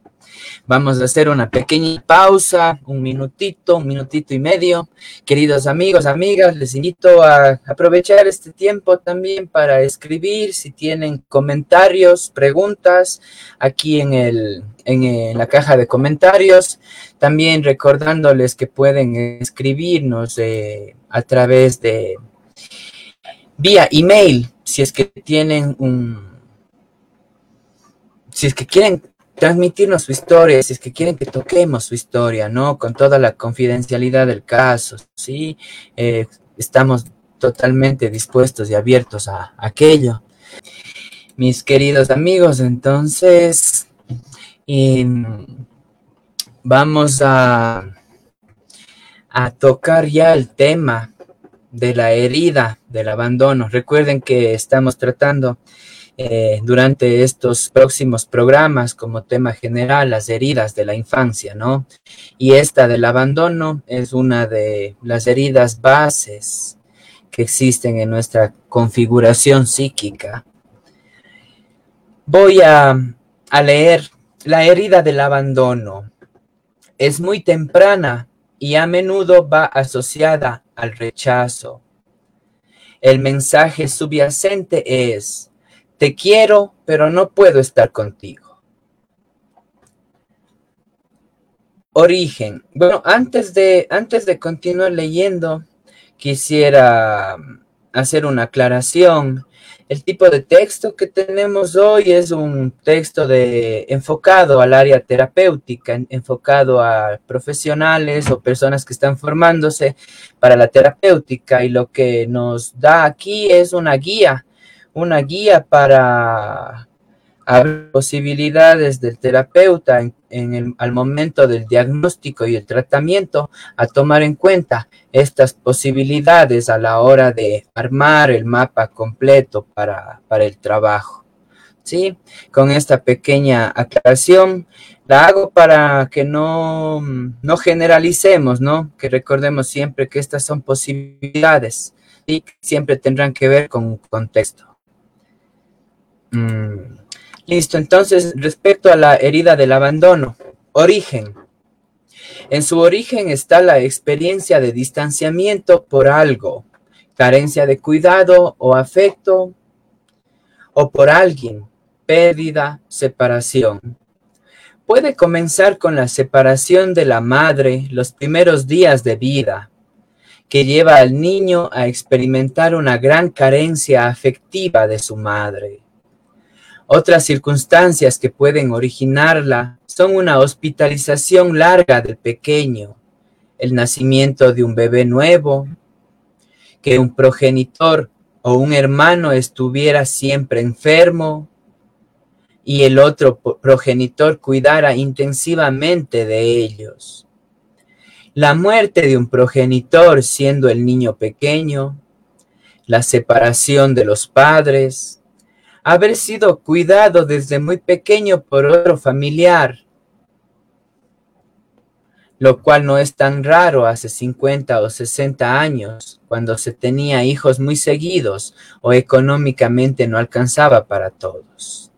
Vamos a hacer una pequeña pausa, un minutito, un minutito y medio. Queridos amigos, amigas, les invito a aprovechar este tiempo también para escribir si tienen comentarios, preguntas aquí en, el, en, la caja de comentarios. También recordándoles que pueden escribirnos eh, a través de vía email si es que tienen un si es que quieren transmitirnos su historia, si es que quieren que toquemos su historia, ¿no? Con toda la confidencialidad del caso, ¿sí? Eh, estamos totalmente dispuestos y abiertos a, aquello. Mis queridos amigos, entonces, vamos a, a tocar ya el tema de la herida, del abandono. Recuerden que estamos tratando eh, durante estos próximos programas como tema general las heridas de la infancia, ¿no? Y esta del abandono es una de las heridas bases que existen en nuestra configuración psíquica. Voy a, a leer la herida del abandono. Es muy temprana y a menudo va asociada al rechazo. El mensaje subyacente es, te quiero, pero no puedo estar contigo. Origen. Bueno, antes de, antes de continuar leyendo, quisiera hacer una aclaración. El tipo de texto que tenemos hoy es un texto de, enfocado al área terapéutica, enfocado a profesionales o personas que están formándose para la terapéutica y lo que nos da aquí es una guía una guía para posibilidades del terapeuta en, el, al momento del diagnóstico y el tratamiento a tomar en cuenta estas posibilidades a la hora de armar el mapa completo para, para el trabajo. ¿Sí? Con esta pequeña aclaración la hago para que no, no generalicemos, ¿no? Que recordemos siempre que estas son posibilidades y siempre tendrán que ver con un contexto. Mm, listo, entonces respecto a la herida del abandono, origen. En su origen está la experiencia de distanciamiento por algo, carencia de cuidado o afecto, o por alguien, pérdida, separación. Puede comenzar con la separación de la madre los primeros días de vida, que lleva al niño a experimentar una gran carencia afectiva de su madre. Otras circunstancias que pueden originarla son una hospitalización larga del pequeño, el nacimiento de un bebé nuevo, que un progenitor o un hermano estuviera siempre enfermo y el otro progenitor cuidara intensivamente de ellos. La muerte de un progenitor siendo el niño pequeño, la separación de los padres, haber sido cuidado desde muy pequeño por otro familiar, lo cual no es tan raro hace 50 o 60 años, cuando se tenía hijos muy seguidos o económicamente no alcanzaba para todos.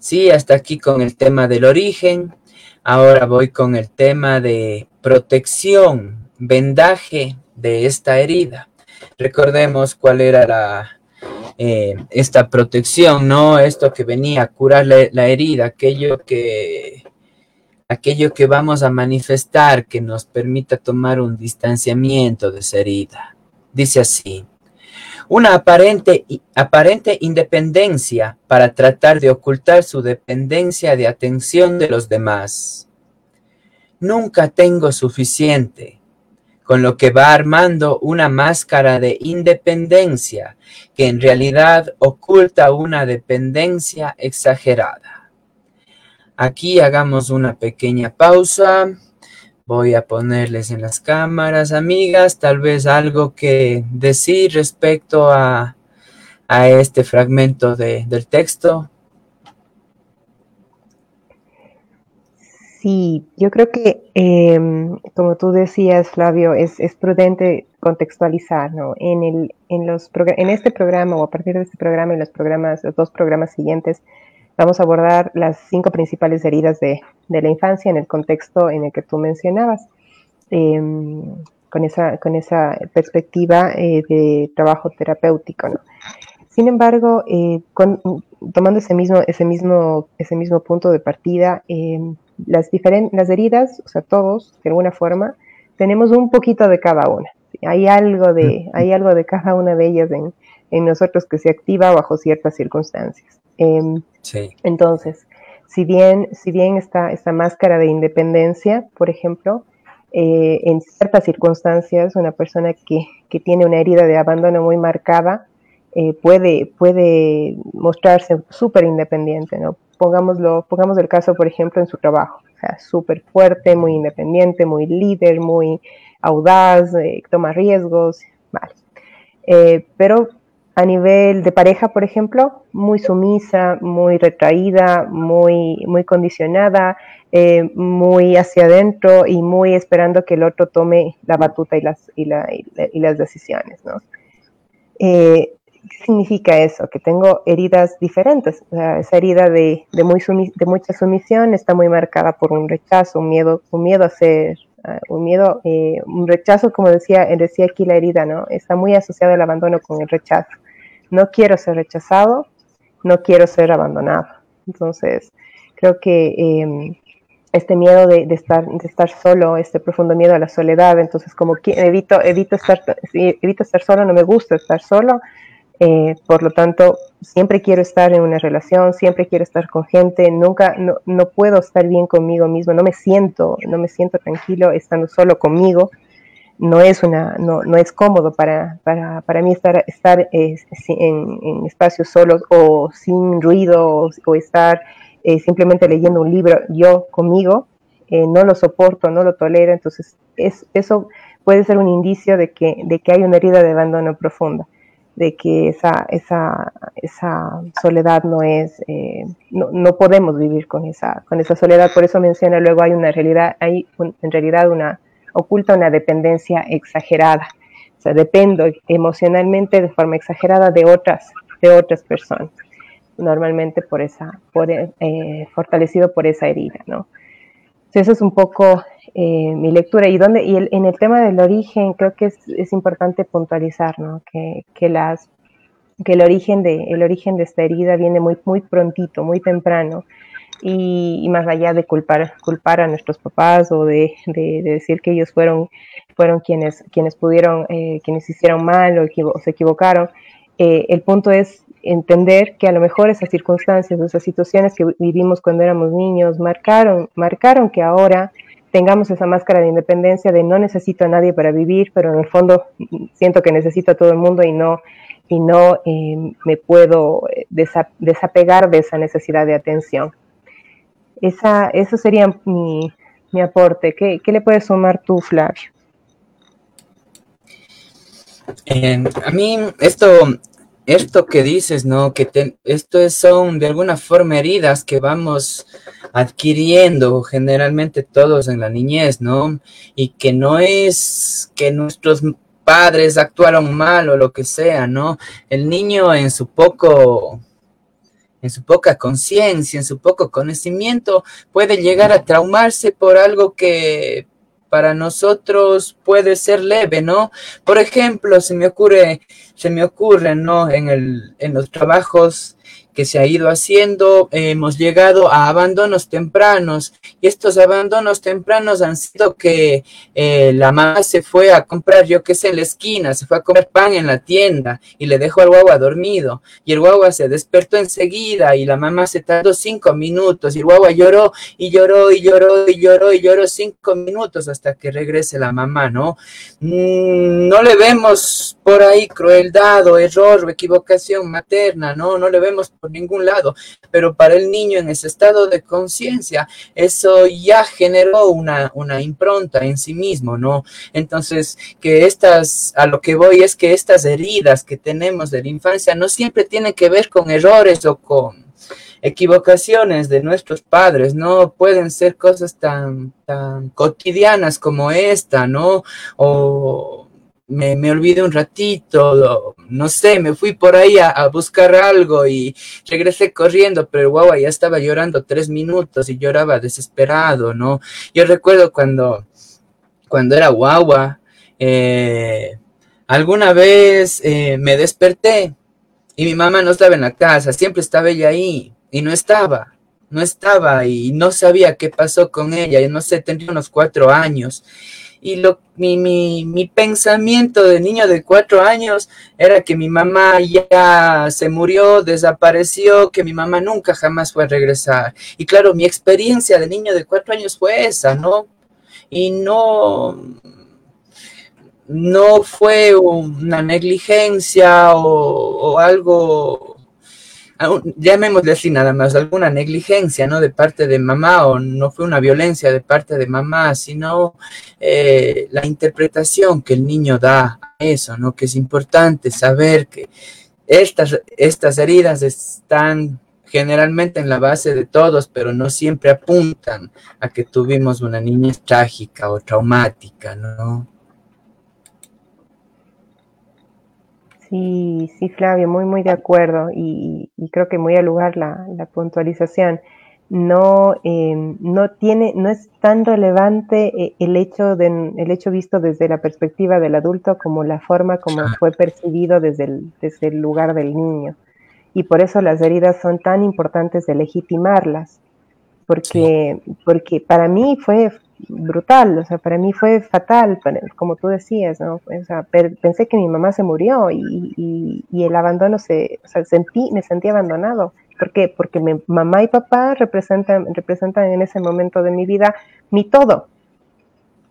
Sí, hasta aquí con el tema del origen. Ahora voy con el tema de protección, vendaje de esta herida. Recordemos cuál era la, eh, esta protección, ¿no? Esto que venía a curar la, herida, aquello que, aquello que vamos a manifestar que nos permita tomar un distanciamiento de esa herida. Dice así, una aparente, aparente independencia para tratar de ocultar su dependencia de atención de los demás. Nunca tengo suficiente con lo que va armando una máscara de independencia que en realidad oculta una dependencia exagerada. Aquí hagamos una pequeña pausa. Voy a ponerles en las cámaras, amigas, tal vez algo que decir respecto a, este fragmento del texto. Sí, yo creo que, em, como tú decías, Flavio, es, prudente contextualizar, ¿no? En, el, en, los en este programa o a partir de este programa y los programas, los dos programas siguientes, vamos a abordar las cinco principales heridas de, la infancia en el contexto en el que tú mencionabas, em, con, esa, con esa perspectiva eh, de trabajo terapéutico, ¿no? Sin embargo, eh, tomando ese mismo, ese, mismo, ese mismo punto de partida, em, las, las heridas, o sea, todos, de alguna forma, tenemos un poquito de cada una. Hay algo de, hay algo de cada una de ellas en, nosotros que se activa bajo ciertas circunstancias. Em, entonces, si bien, si bien esta, esta máscara de independencia, por ejemplo, eh, en ciertas circunstancias, una persona que, que, tiene una herida de abandono muy marcada eh, puede, puede mostrarse súper independiente, ¿no? Pongámoslo, pongamos el caso, por ejemplo, en su trabajo. O sea, súper fuerte, muy independiente, muy líder, muy audaz, eh, toma riesgos, vale. Eh, pero a nivel de pareja, por ejemplo, muy sumisa, muy retraída, muy, muy condicionada, eh, muy hacia adentro y muy esperando que el otro tome la batuta y las, y, las decisiones, ¿no? ¿Qué significa eso? Que tengo heridas diferentes. esa herida de, muy de mucha sumisión está muy marcada por un rechazo, un miedo, un miedo a ser, ah, un miedo, eh, un rechazo, como decía, decía aquí la herida, ¿no? Está muy asociado al abandono con el rechazo. No quiero ser rechazado, no quiero ser abandonado. Entonces, creo que em, este miedo de, estar, de estar solo, este profundo miedo a la soledad, entonces como que evito, evito, estar, evito estar solo, no me gusta estar solo, eh, por lo tanto, siempre quiero estar en una relación, siempre quiero estar con gente, nunca, no, no, puedo estar bien conmigo mismo, no me siento, no me siento tranquilo estando solo conmigo. No es, una, no, no es cómodo para, para, para mí estar, estar eh, en, en, espacios solos o sin ruido o, estar eh, simplemente leyendo un libro yo conmigo. no lo soporto, no lo tolero, entonces es, eso puede ser un indicio de que, de que hay una herida de abandono profunda de que esa, esa, esa soledad no es, eh, no, no, podemos vivir con esa, con esa soledad, por eso menciona luego hay una realidad, hay en realidad una, oculta una dependencia exagerada, o sea, dependo emocionalmente de forma exagerada de otras, de otras personas, normalmente por esa, por, eh, fortalecido por esa herida, ¿no? Entonces, eso es un poco eh, mi lectura. Y, donde, y en el tema del origen, creo que es, importante puntualizar ¿no? que, que, las, que el, origen de, el origen de esta herida viene muy, muy prontito, muy temprano. Y, más allá de culpar, culpar a nuestros papás o de, de, decir que ellos fueron, fueron quienes, quienes pudieron, eh, quienes hicieron mal o, se equivocaron, eh, el punto es entender que a lo mejor esas circunstancias, esas situaciones que vivimos cuando éramos niños, marcaron, marcaron que ahora tengamos esa máscara de independencia de no necesito a nadie para vivir, pero en el fondo siento que necesito a todo el mundo y no, y no eh, me puedo eh, desapegar de esa necesidad de atención. Esa, eso sería mi, mi aporte. ¿Qué, ¿Qué, le puedes sumar tú, Flavio? a mí esto esto que dices, ¿no? Que esto son de alguna forma heridas que vamos adquiriendo generalmente todos en la niñez, ¿no? Y que no es que nuestros padres actuaron mal o lo que sea, ¿no? El niño en su poco en su poca conciencia, en su poco conocimiento, puede llegar a traumarse por algo que para nosotros puede ser leve, ¿no? Por ejemplo, se me ocurre, se me ocurre, ¿no? En, el, en los trabajos que se ha ido haciendo, hemos llegado a abandonos tempranos y estos abandonos tempranos han sido que eh, la mamá se fue a comprar, yo qué sé, en la esquina, se fue a comer pan en la tienda y le dejó al guagua dormido y el guagua se despertó enseguida y la mamá se tardó cinco minutos y el guagua lloró y lloró y lloró y lloró y lloró cinco minutos hasta que regrese la mamá, ¿no? Mm, no le vemos por ahí crueldad o error o equivocación materna, ¿no? No le vemos por ningún lado, pero para el niño en ese estado de conciencia, eso ya generó una, una impronta en sí mismo, ¿no? Entonces, que estas, a lo que voy es que estas heridas que tenemos de la infancia no siempre tienen que ver con errores o con equivocaciones de nuestros padres, no pueden ser cosas tan, tan cotidianas como esta, ¿no? O me, me olvidé un ratito, no sé, me fui por ahí a, buscar algo y regresé corriendo, pero el guagua ya estaba llorando tres minutos y lloraba desesperado, ¿no? Yo recuerdo cuando, cuando era guagua, eh, alguna vez eh, me desperté y mi mamá no estaba en la casa, siempre estaba ella ahí y no estaba, no estaba y no sabía qué pasó con ella, yo no sé, tendría unos cuatro años. Y lo, mi, mi, mi pensamiento de niño de cuatro años era que mi mamá ya se murió, desapareció, que mi mamá nunca jamás fue a regresar. Y claro, mi experiencia de niño de cuatro años fue esa, ¿no? Y no, no fue una negligencia o, o algo llamémosle así nada más, alguna negligencia, ¿no? De parte de mamá, o no fue una violencia de parte de mamá, sino eh, la interpretación que el niño da a eso, ¿no? Que es importante saber que estas, estas heridas están generalmente en la base de todos, pero no siempre apuntan a que tuvimos una niña trágica o traumática, ¿no? Sí, sí, Flavio, muy, muy de acuerdo y, creo que muy al lugar la, puntualización. No, eh, no tiene, no es tan relevante eh, el hecho de, el hecho visto desde la perspectiva del adulto como la forma como fue percibido desde el, desde el lugar del niño. Y por eso las heridas son tan importantes de legitimarlas, porque, porque para mí fue, brutal, o sea, para mí fue fatal, como tú decías, ¿no? O sea, pensé que mi mamá se murió y, y, el abandono se, o sea, sentí, me sentí abandonado. ¿Por qué? Porque mi mamá y papá representan, representan en ese momento de mi vida mi todo,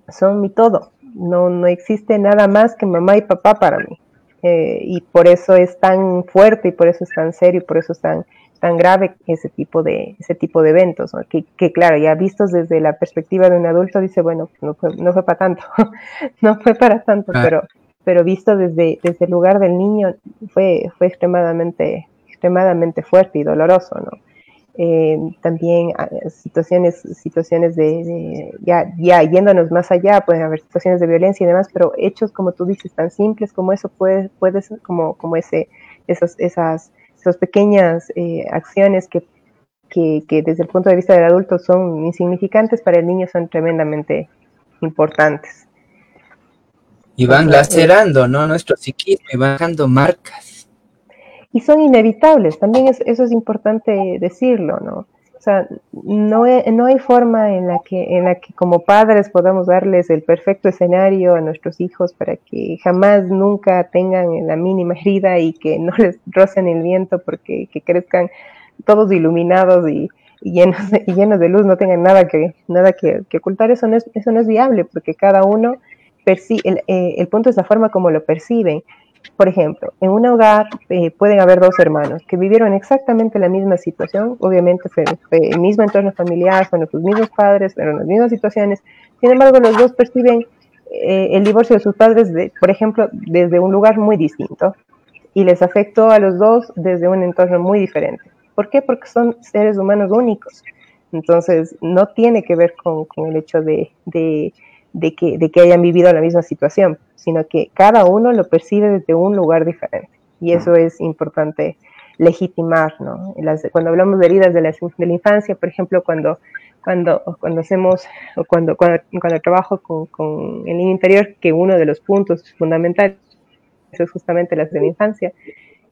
son mi todo. No, no existe nada más que mamá y papá para mí. Eh, y por eso es tan fuerte y por eso es tan serio y por eso es tan, tan grave ese tipo de, ese tipo de eventos, que, que, claro, ya vistos desde la perspectiva de un adulto, dice, bueno, no fue, no fue para tanto, no fue para tanto, ah. pero, pero visto desde, desde el lugar del niño fue, fue extremadamente, extremadamente fuerte y doloroso, ¿no? Eh, también ah, situaciones, situaciones de, ya, ya yéndonos más allá, pueden haber situaciones de violencia y demás, pero hechos como tú dices, tan simples como eso, puede, puede ser como, como ese, esos, esas esas pequeñas eh, acciones que, que, desde el punto de vista del adulto son insignificantes, para el niño son tremendamente importantes. Y van lacerando, ¿no? Nuestro psiquismo y van dejando marcas. Y son inevitables, también eso es importante decirlo, ¿no? No, no hay forma en la, que, en la que como padres podamos darles el perfecto escenario a nuestros hijos para que jamás, nunca tengan la mínima herida y que no les rocen el viento porque que crezcan todos iluminados y, llenos, de, llenos de luz, no tengan nada que, nada que, ocultar. Eso no, es, eso no es viable porque cada uno percibe, eh, el punto es la forma como lo perciben por ejemplo, en un hogar eh, pueden haber dos hermanos que vivieron exactamente la misma situación, obviamente fue, el mismo entorno familiar, fueron sus mismos padres, fueron las mismas situaciones, sin embargo los dos perciben eh, el divorcio de sus padres, de, por ejemplo, desde un lugar muy distinto y les afectó a los dos desde un entorno muy diferente. ¿Por qué? Porque son seres humanos únicos. Entonces, no tiene que ver con, el hecho de, que, de que hayan vivido la misma situación sino que cada uno lo percibe desde un lugar diferente. Y eso es importante legitimar, ¿no? cuando hablamos de heridas de la, de la, infancia, por ejemplo, cuando, cuando, cuando hacemos, o cuando, cuando, cuando trabajo con, con, el interior, que uno de los puntos fundamentales es justamente las de la infancia,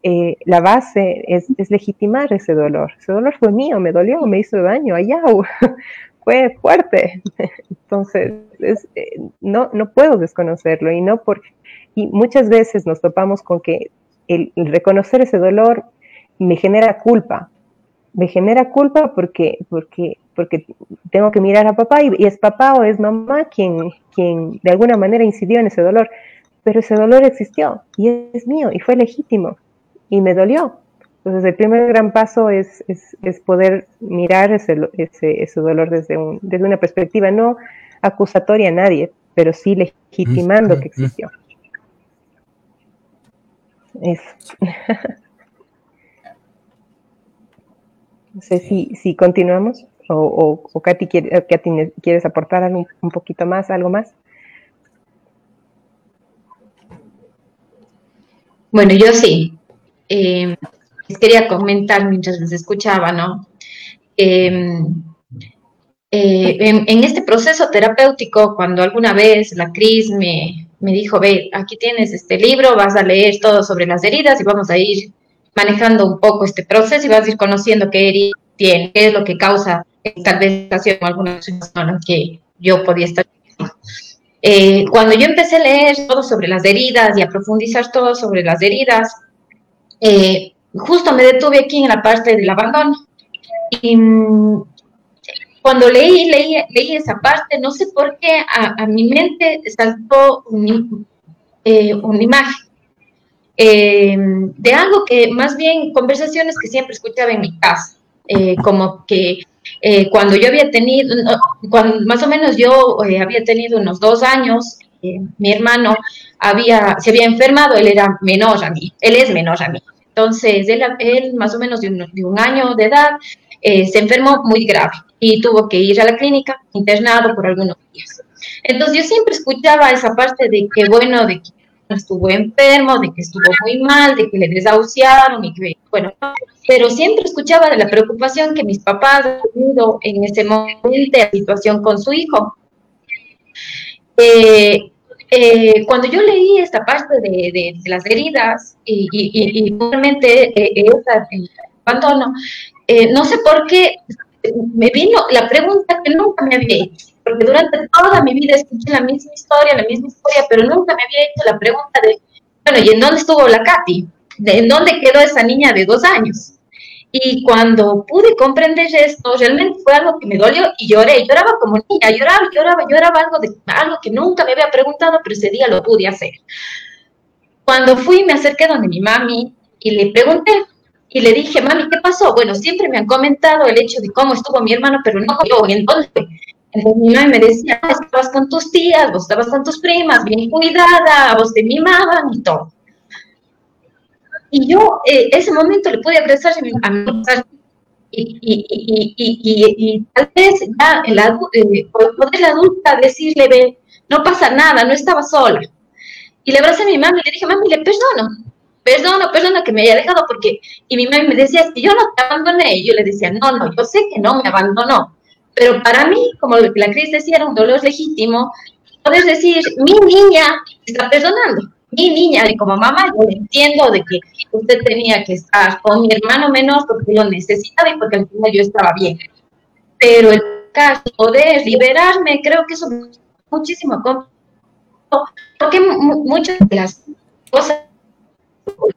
eh, la base es, legitimar ese dolor. Ese dolor fue mío, me dolió, me hizo daño, allá fue fuerte. Entonces, eh, no, no puedo desconocerlo y no por, y muchas veces nos topamos con que el, reconocer ese dolor me genera culpa. Me genera culpa porque, porque, porque tengo que mirar a papá y, y es papá o es mamá quien, quien de alguna manera incidió en ese dolor pero ese dolor existió y es mío y fue legítimo y me dolió. Entonces el primer gran paso es, es, poder mirar ese, ese, ese dolor desde, un, desde una perspectiva no acusatoria a nadie, pero sí legitimando que existió. Eso. no sé si, si continuamos o, o, o Katy, ¿quieres aportar un poquito más, algo más? Bueno, yo sí. Eh, quería comentar mientras les escuchaba, ¿no? Em, eh, en, este proceso terapéutico, cuando alguna vez la Cris me, me, dijo, ve, aquí tienes este libro, vas a leer todo sobre las heridas y vamos a ir manejando un poco este proceso y vas a ir conociendo qué herida tiene, qué es lo que causa tal vez alguna situación que yo podía estar eh, cuando yo empecé a leer todo sobre las heridas y a profundizar todo sobre las heridas, eh, justo me detuve aquí en la parte del abandono. Y mm, cuando leí, leí, leí esa parte, no sé por qué a, mi mente saltó eh, una imagen de algo que más bien conversaciones que siempre escuchaba en mi casa, como que eh, cuando yo había tenido, cuando, más o menos yo eh, había tenido unos dos años, eh, mi hermano había, se había enfermado, él era menor a mí, él es menor a mí. Entonces, él, él más o menos de un, de un año de edad, se enfermó muy grave y tuvo que ir a la clínica internado por algunos días. Entonces, yo siempre escuchaba esa parte de que, bueno, de que estuvo enfermo, de que estuvo muy mal, de que le desahuciaron y que, bueno, pero siempre escuchaba de la preocupación que mis papás han tenido en ese momento de situación con su hijo. Eh, eh, cuando yo leí esta parte de, las heridas y, y, y, realmente eh, abandono, no sé por qué me vino la pregunta que nunca me había hecho porque durante toda mi vida escuché la misma historia, la misma historia, pero nunca me había hecho la pregunta de, bueno, ¿y en dónde estuvo la Katy? ¿En dónde quedó esa niña de dos años? Y cuando pude comprender esto, realmente fue algo que me dolió y lloré, lloraba como niña, lloraba, lloraba, lloraba algo, de, algo que nunca me había preguntado, pero ese día lo pude hacer. Cuando fui, me acerqué donde mi mami y le pregunté, y le dije, mami, ¿qué pasó? Bueno, siempre me han comentado el hecho de cómo estuvo mi hermano, pero no yo, ¿en dónde entonces mi mamá me decía, ah, estabas con tus tías, vos estabas con tus primas, bien cuidada, vos te mimaban y todo. Y yo eh, ese momento le pude agresar a mi y, y, tal vez ya el, eh, poder la adulta decirle, ve, no pasa nada, no estaba sola. Y le abracé a mi mamá y le dije, mami, le perdono, perdono, perdono que me haya dejado porque, y mi mamá me decía, es que yo no te abandoné. Yo le decía, no, no, yo sé que no me abandonó, pero para mí, como la Cris decía, era un dolor legítimo. Puedes decir, mi niña está perdonando. Mi niña, y como mamá, yo entiendo de que usted tenía que estar con mi hermano menor porque lo necesitaba y porque al final yo estaba bien. Pero el caso de liberarme, creo que eso es muchísimo porque muchas de las cosas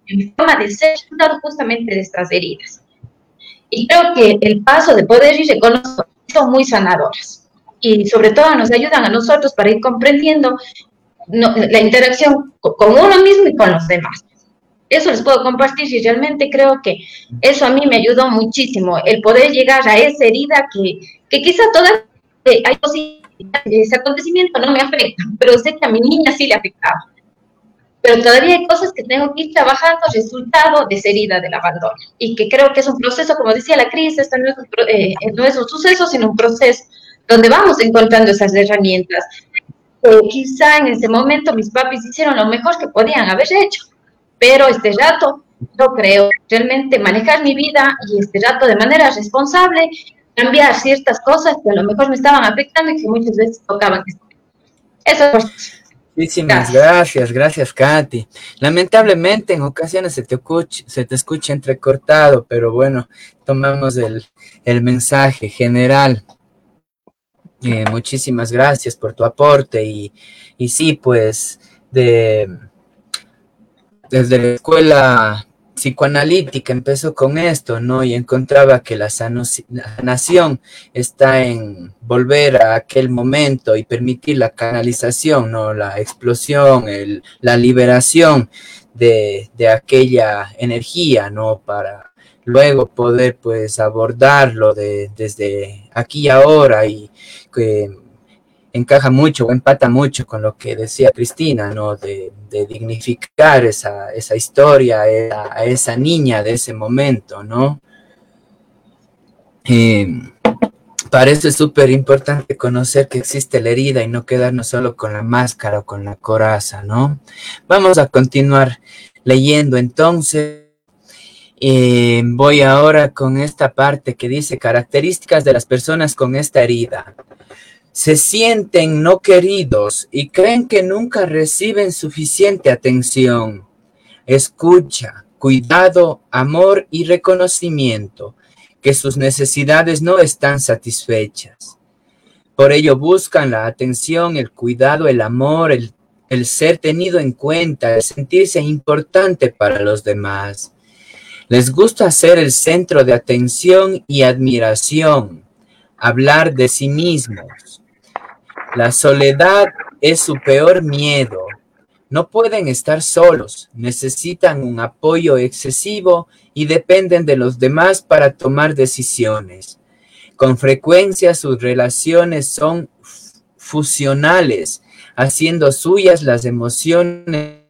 mi forma de ser son justamente de estas heridas. Y creo que el paso de poder ir reconociendo son muy sanadoras y sobre todo nos ayudan a nosotros para ir comprendiendo la interacción con uno mismo y con los demás. Eso les puedo compartir y realmente creo que eso a mí me ayudó muchísimo, el poder llegar a esa herida que, que quizá toda eh, hay ese acontecimiento no me afecta, pero sé que a mi niña sí le afectaba pero todavía hay cosas que tengo que ir trabajando resultado de esa herida del abandono y que creo que es un proceso, como decía la crisis, esto no es, eh, no es un suceso, sino un proceso donde vamos encontrando esas herramientas. Eh, quizá en ese momento mis papis hicieron lo mejor que podían haber hecho, pero este rato yo creo realmente manejar mi vida y este rato de manera responsable, cambiar ciertas cosas que a lo mejor me estaban afectando y que muchas veces tocaban. Eso es Muchísimas gracias. gracias, Katy. Lamentablemente en ocasiones se te, escucha, se te escucha entrecortado, pero bueno, tomamos el, mensaje general. Eh, muchísimas gracias por tu aporte y, y sí, pues de, desde la escuela psicoanalítica empezó con esto, ¿no? Y encontraba que la sanación está en volver a aquel momento y permitir la canalización, ¿no? La explosión, la liberación de, aquella energía, ¿no? Para luego poder, pues, abordarlo de, desde aquí y ahora y que encaja mucho o empata mucho con lo que decía Cristina, ¿no? De, dignificar esa, esa historia a, esa niña de ese momento, ¿no? Eh, para eso es súper importante conocer que existe la herida y no quedarnos solo con la máscara o con la coraza, ¿no? Vamos a continuar leyendo entonces. Eh, voy ahora con esta parte que dice características de las personas con esta herida se sienten no queridos y creen que nunca reciben suficiente atención, escucha, cuidado, amor y reconocimiento, que sus necesidades no están satisfechas. Por ello buscan la atención, el cuidado, el amor, el, el ser tenido en cuenta, el sentirse importante para los demás. Les gusta ser el centro de atención y admiración, hablar de sí mismos, la soledad es su peor miedo. No pueden estar solos, necesitan un apoyo excesivo y dependen de los demás para tomar decisiones. Con frecuencia sus relaciones son fusionales, haciendo suyas las emociones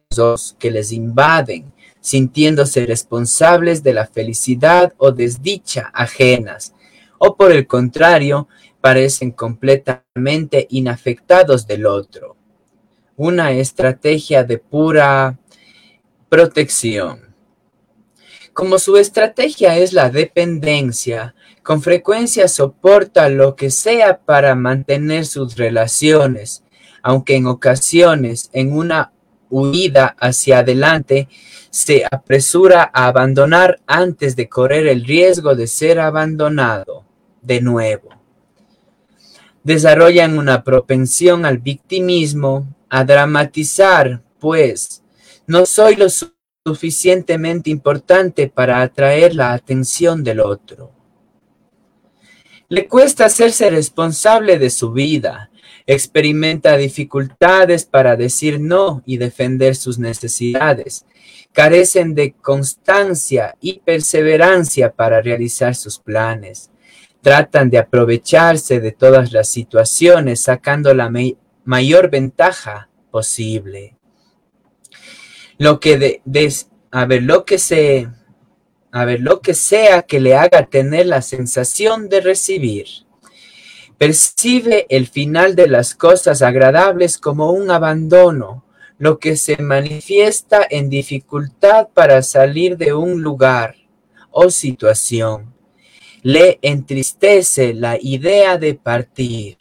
que les invaden, sintiéndose responsables de la felicidad o desdicha ajenas, o por el contrario, parecen completamente inafectados del otro. Una estrategia de pura protección. Como su estrategia es la dependencia, con frecuencia soporta lo que sea para mantener sus relaciones, aunque en ocasiones en una huida hacia adelante se apresura a abandonar antes de correr el riesgo de ser abandonado de nuevo desarrollan una propensión al victimismo, a dramatizar, pues no soy lo suficientemente importante para atraer la atención del otro. Le cuesta hacerse responsable de su vida, experimenta dificultades para decir no y defender sus necesidades, carecen de constancia y perseverancia para realizar sus planes, Tratan de aprovecharse de todas las situaciones sacando la mayor ventaja posible. Lo que de, lo que se a ver, lo que sea que le haga tener la sensación de recibir. Percibe el final de las cosas agradables como un abandono, lo que se manifiesta en dificultad para salir de un lugar o situación le entristece la idea de partir.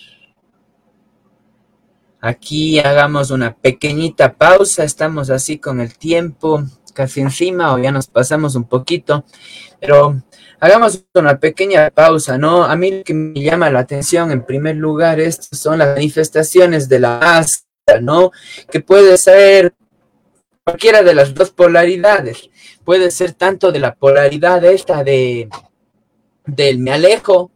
Aquí hagamos una pequeñita pausa, estamos así con el tiempo casi encima o ya nos pasamos un poquito, pero hagamos una pequeña pausa, ¿no? A mí lo que me llama la atención en primer lugar estas son las manifestaciones de la máscara, ¿no? Que puede ser cualquiera de las dos polaridades, puede ser tanto de la polaridad esta de del me alejo,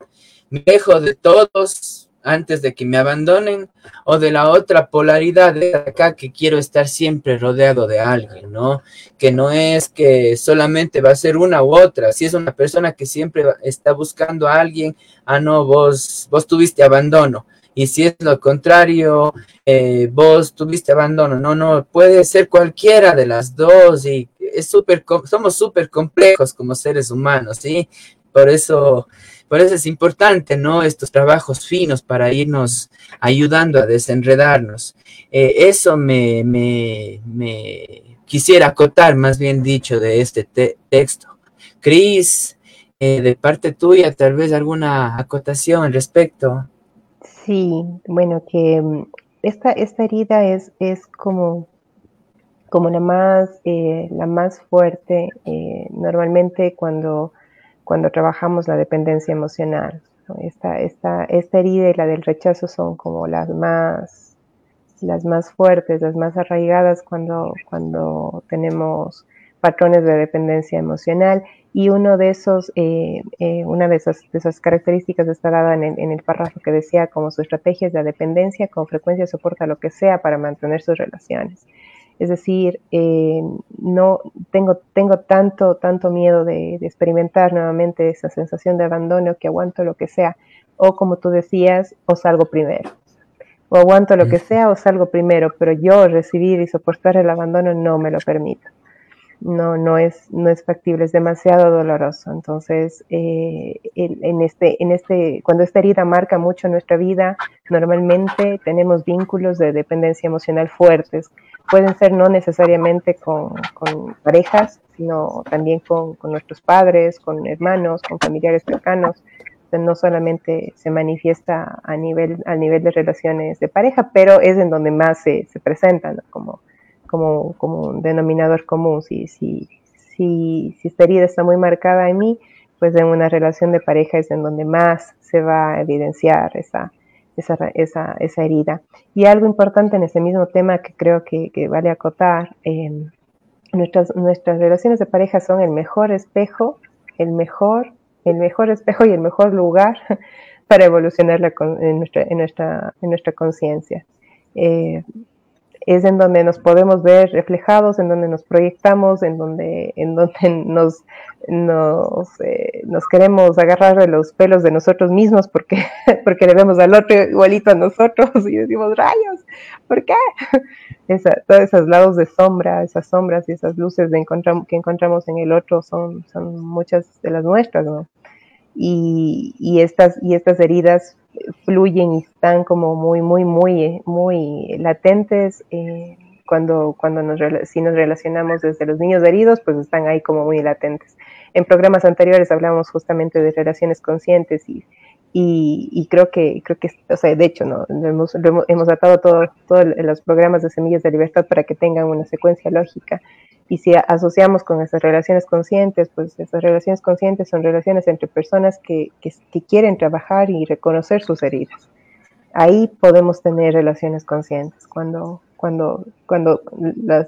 me alejo de todos antes de que me abandonen, o de la otra polaridad de acá que quiero estar siempre rodeado de alguien, ¿no? Que no es que solamente va a ser una u otra, si es una persona que siempre está buscando a alguien, ah, no, vos, vos tuviste abandono, y si es lo contrario, eh, vos tuviste abandono, no, no, puede ser cualquiera de las dos y es súper, somos súper complejos como seres humanos, ¿sí? Por eso, por eso es importante, ¿no? Estos trabajos finos para irnos ayudando a desenredarnos. Eh, eso me, me, quisiera acotar, más bien dicho, de este texto. Cris, eh, de parte tuya, tal vez alguna acotación al respecto. Sí, bueno, que esta, esta herida es, es como, como la, más, eh, la más fuerte eh, normalmente cuando, cuando trabajamos la dependencia emocional. Esta, esta, esta herida y la del rechazo son como las más, las más fuertes, las más arraigadas cuando, cuando tenemos patrones de dependencia emocional y uno de esos, eh, eh, una de esas, de esas, características está dada en el, en el, párrafo que decía como su estrategia es la dependencia, con frecuencia soporta lo que sea para mantener sus relaciones. Es decir, eh, no tengo, tengo tanto, tanto miedo de, de, experimentar nuevamente esa sensación de abandono que aguanto lo que sea. O como tú decías, o salgo primero. O aguanto lo que sea o salgo primero, pero yo recibir y soportar el abandono no me lo permito no, no, es, no es factible, es demasiado doloroso. Entonces, eh, en este, en este, cuando esta herida marca mucho nuestra vida, normalmente tenemos vínculos de dependencia emocional fuertes. Pueden ser no necesariamente con, con parejas, sino también con, con, nuestros padres, con hermanos, con familiares cercanos. no solamente se manifiesta a nivel, a nivel de relaciones de pareja, pero es en donde más se, se presentan, como como, como un denominador común. Si, si, si, si esta herida está muy marcada en mí, pues en una relación de pareja es en donde más se va a evidenciar esa, esa, esa, esa herida. Y algo importante en ese mismo tema que creo que, que vale acotar, eh, nuestras, nuestras relaciones de pareja son el mejor espejo, el mejor, el mejor espejo y el mejor lugar para evolucionar en nuestra, en nuestra, en nuestra conciencia. Eh, es en donde nos podemos ver reflejados, en donde nos proyectamos, en donde, en donde nos, nos, eh, nos queremos agarrar de los pelos de nosotros mismos porque, porque le vemos al otro igualito a nosotros y decimos, rayos, ¿por qué? Esa, todos esos lados de sombra, esas sombras y esas luces que encontramos en el otro son, son muchas de las nuestras, ¿no? Y, y, estas, y estas heridas fluyen y están como muy, muy, muy, muy latentes. Eh, cuando, cuando nos, si nos relacionamos desde los niños heridos, pues están ahí como muy latentes. En programas anteriores hablamos justamente de relaciones conscientes y, y, y creo que, creo que, o sea, de hecho, ¿no? hemos, hemos, hemos, atado todos todo los programas de Semillas de Libertad para que tengan una secuencia lógica. Y si asociamos con esas relaciones conscientes, pues esas relaciones conscientes son relaciones entre personas que, que, que quieren trabajar y reconocer sus heridas. Ahí podemos tener relaciones conscientes, cuando, cuando, cuando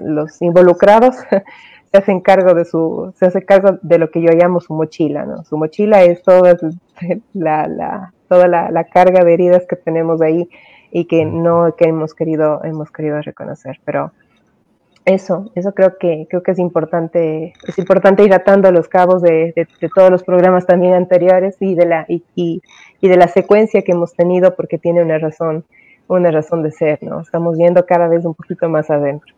los involucrados se hacen cargo de su, se hace cargo de lo que yo llamo su mochila, ¿no? Su mochila es toda la, la toda la, la, carga de heridas que tenemos ahí y que no que hemos querido, hemos querido reconocer. Pero eso, eso creo que, creo que es importante, es importante ir atando los cabos de, de, todos los programas también anteriores y de la, y, y, de la secuencia que hemos tenido porque tiene una razón, una razón de ser, ¿no? Estamos viendo cada vez un poquito más adentro.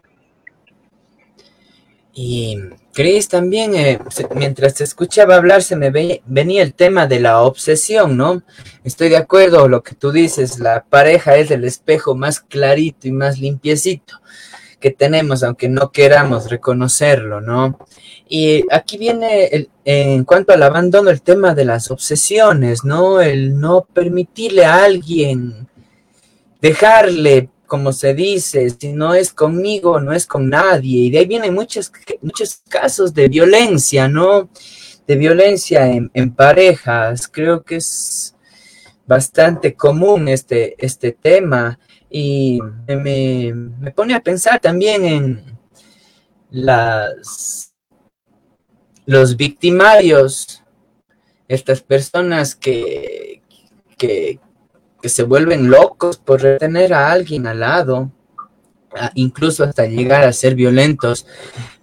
Y Cris, también eh, mientras te escuchaba hablar se me ve, venía el tema de la obsesión, ¿no? Estoy de acuerdo lo que tú dices, la pareja es el espejo más clarito y más limpiecito que tenemos, aunque no queramos reconocerlo, ¿no? Y aquí viene, el, en cuanto al abandono, el tema de las obsesiones, ¿no? El no permitirle a alguien dejarle, como se dice, si no es conmigo, no es con nadie. Y de ahí vienen muchos, muchos casos de violencia, ¿no? De violencia en, parejas. Creo que es bastante común este, este tema y me, me, pone a pensar también en las los victimarios, estas personas que, que, que se vuelven locos por retener a alguien al lado, incluso hasta llegar a ser violentos,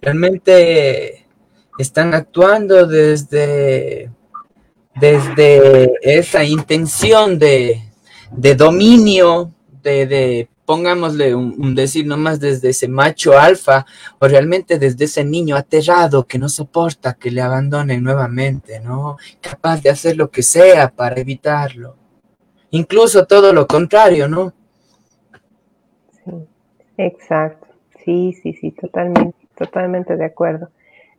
realmente están actuando desde, desde esa intención de, de dominio de, pongámosle un, decir nomás desde ese macho alfa o realmente desde ese niño aterrado que no soporta que le abandonen nuevamente, ¿no? Capaz de hacer lo que sea para evitarlo. Incluso todo lo contrario, ¿no? Sí, exacto. Sí, sí, sí, totalmente, totalmente de acuerdo.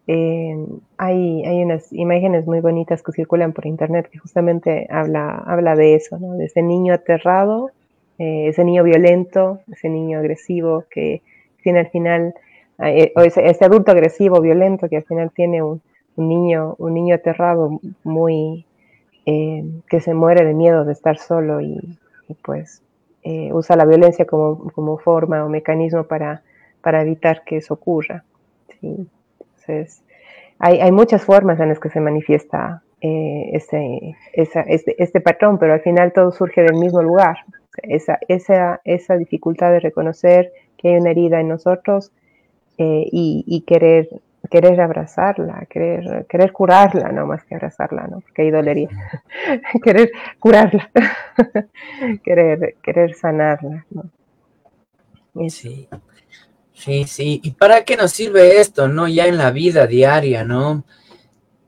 Eh, hay, hay unas imágenes muy bonitas que circulan por internet que justamente habla, habla de eso, ¿no? De ese niño aterrado eh, ese niño violento, ese niño agresivo que tiene al final, eh, o ese, adulto agresivo, violento, que al final tiene un, niño, un niño aterrado, muy, eh, que se muere de miedo de estar solo y, pues usa la violencia como, forma o mecanismo para, evitar que eso ocurra. Entonces, hay, muchas formas en las que se manifiesta ese, este, este, patrón, pero al final todo surge del mismo lugar. Esa, esa, esa dificultad de reconocer que hay una herida en nosotros eh, y, querer, querer abrazarla, querer, querer curarla, no más que abrazarla, ¿no? porque hay dolería. querer curarla, querer, querer sanarla. Sí. Sí, sí. ¿Y para qué nos sirve esto, no? Ya en la vida diaria, ¿no?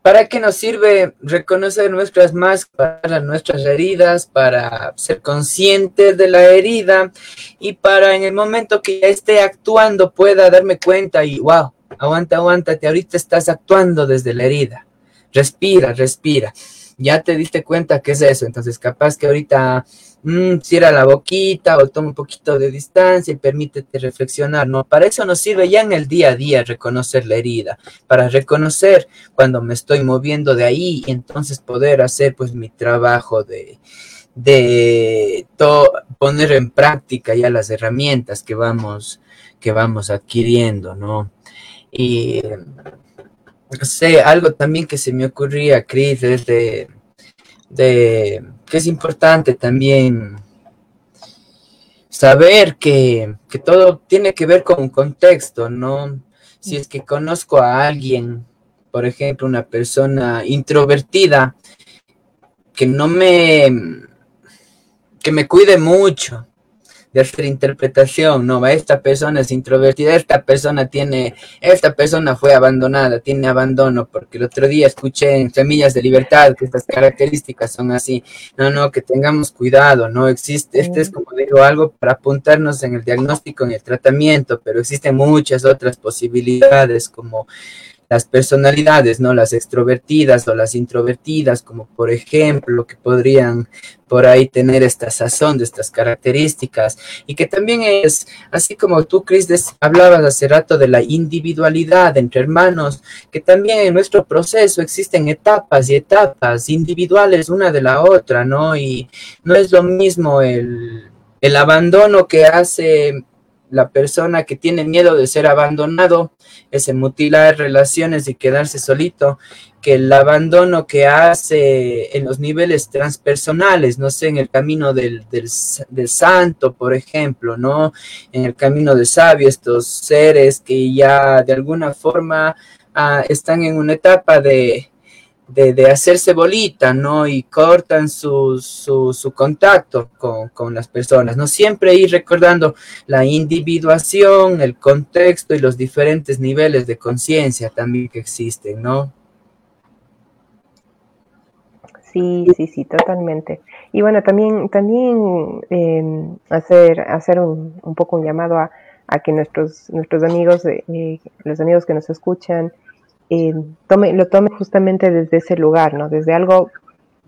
¿Para qué nos sirve reconocer nuestras máscaras, nuestras heridas, para ser conscientes de la herida y para en el momento que ya esté actuando pueda darme cuenta y, wow, aguanta, aguántate, ahorita estás actuando desde la herida. Respira, respira. Ya te diste cuenta que es eso, entonces capaz que ahorita mm, cierra la boquita o toma un poquito de distancia y permítete reflexionar, ¿no? Para eso nos sirve ya en el día a día reconocer la herida, para reconocer cuando me estoy moviendo de ahí y entonces poder hacer pues mi trabajo de, de poner en práctica ya las herramientas que vamos, que vamos adquiriendo, ¿no? Y sé, algo también que se me ocurría, Cris, es de que es importante también saber que, todo tiene que ver con un contexto, ¿no? Si es que conozco a alguien, por ejemplo, una persona introvertida, que no me, que me cuide mucho, de hacer interpretación, no, esta persona es introvertida, esta persona tiene, esta persona fue abandonada, tiene abandono, porque el otro día escuché en Semillas de Libertad que estas características son así, no, no, que tengamos cuidado, no existe, este es como digo, algo para apuntarnos en el diagnóstico, en el tratamiento, pero existen muchas otras posibilidades como las personalidades, ¿no? Las extrovertidas o las introvertidas, como por ejemplo, que podrían por ahí tener esta sazón de estas características y que también es, así como tú, Cris, hablabas hace rato de la individualidad entre hermanos, que también en nuestro proceso existen etapas y etapas individuales una de la otra, ¿no? Y no es lo mismo el, el abandono que hace la persona que tiene miedo de ser abandonado, ese mutilar relaciones y quedarse solito, que el abandono que hace en los niveles transpersonales, no sé, en el camino del, del, santo, por ejemplo, ¿no? En el camino del sabio, estos seres que ya de alguna forma ah, están en una etapa de, de, hacerse bolita, ¿no? Y cortan su, su, contacto con, con, las personas, ¿no? Siempre ir recordando la individuación, el contexto y los diferentes niveles de conciencia también que existen, ¿no? Sí, sí, sí, totalmente. Y bueno, también, también em, hacer, hacer un, un, poco un llamado a, a que nuestros, nuestros amigos, eh, los amigos que nos escuchan, eh, tome, lo tome justamente desde ese lugar, ¿no? Desde algo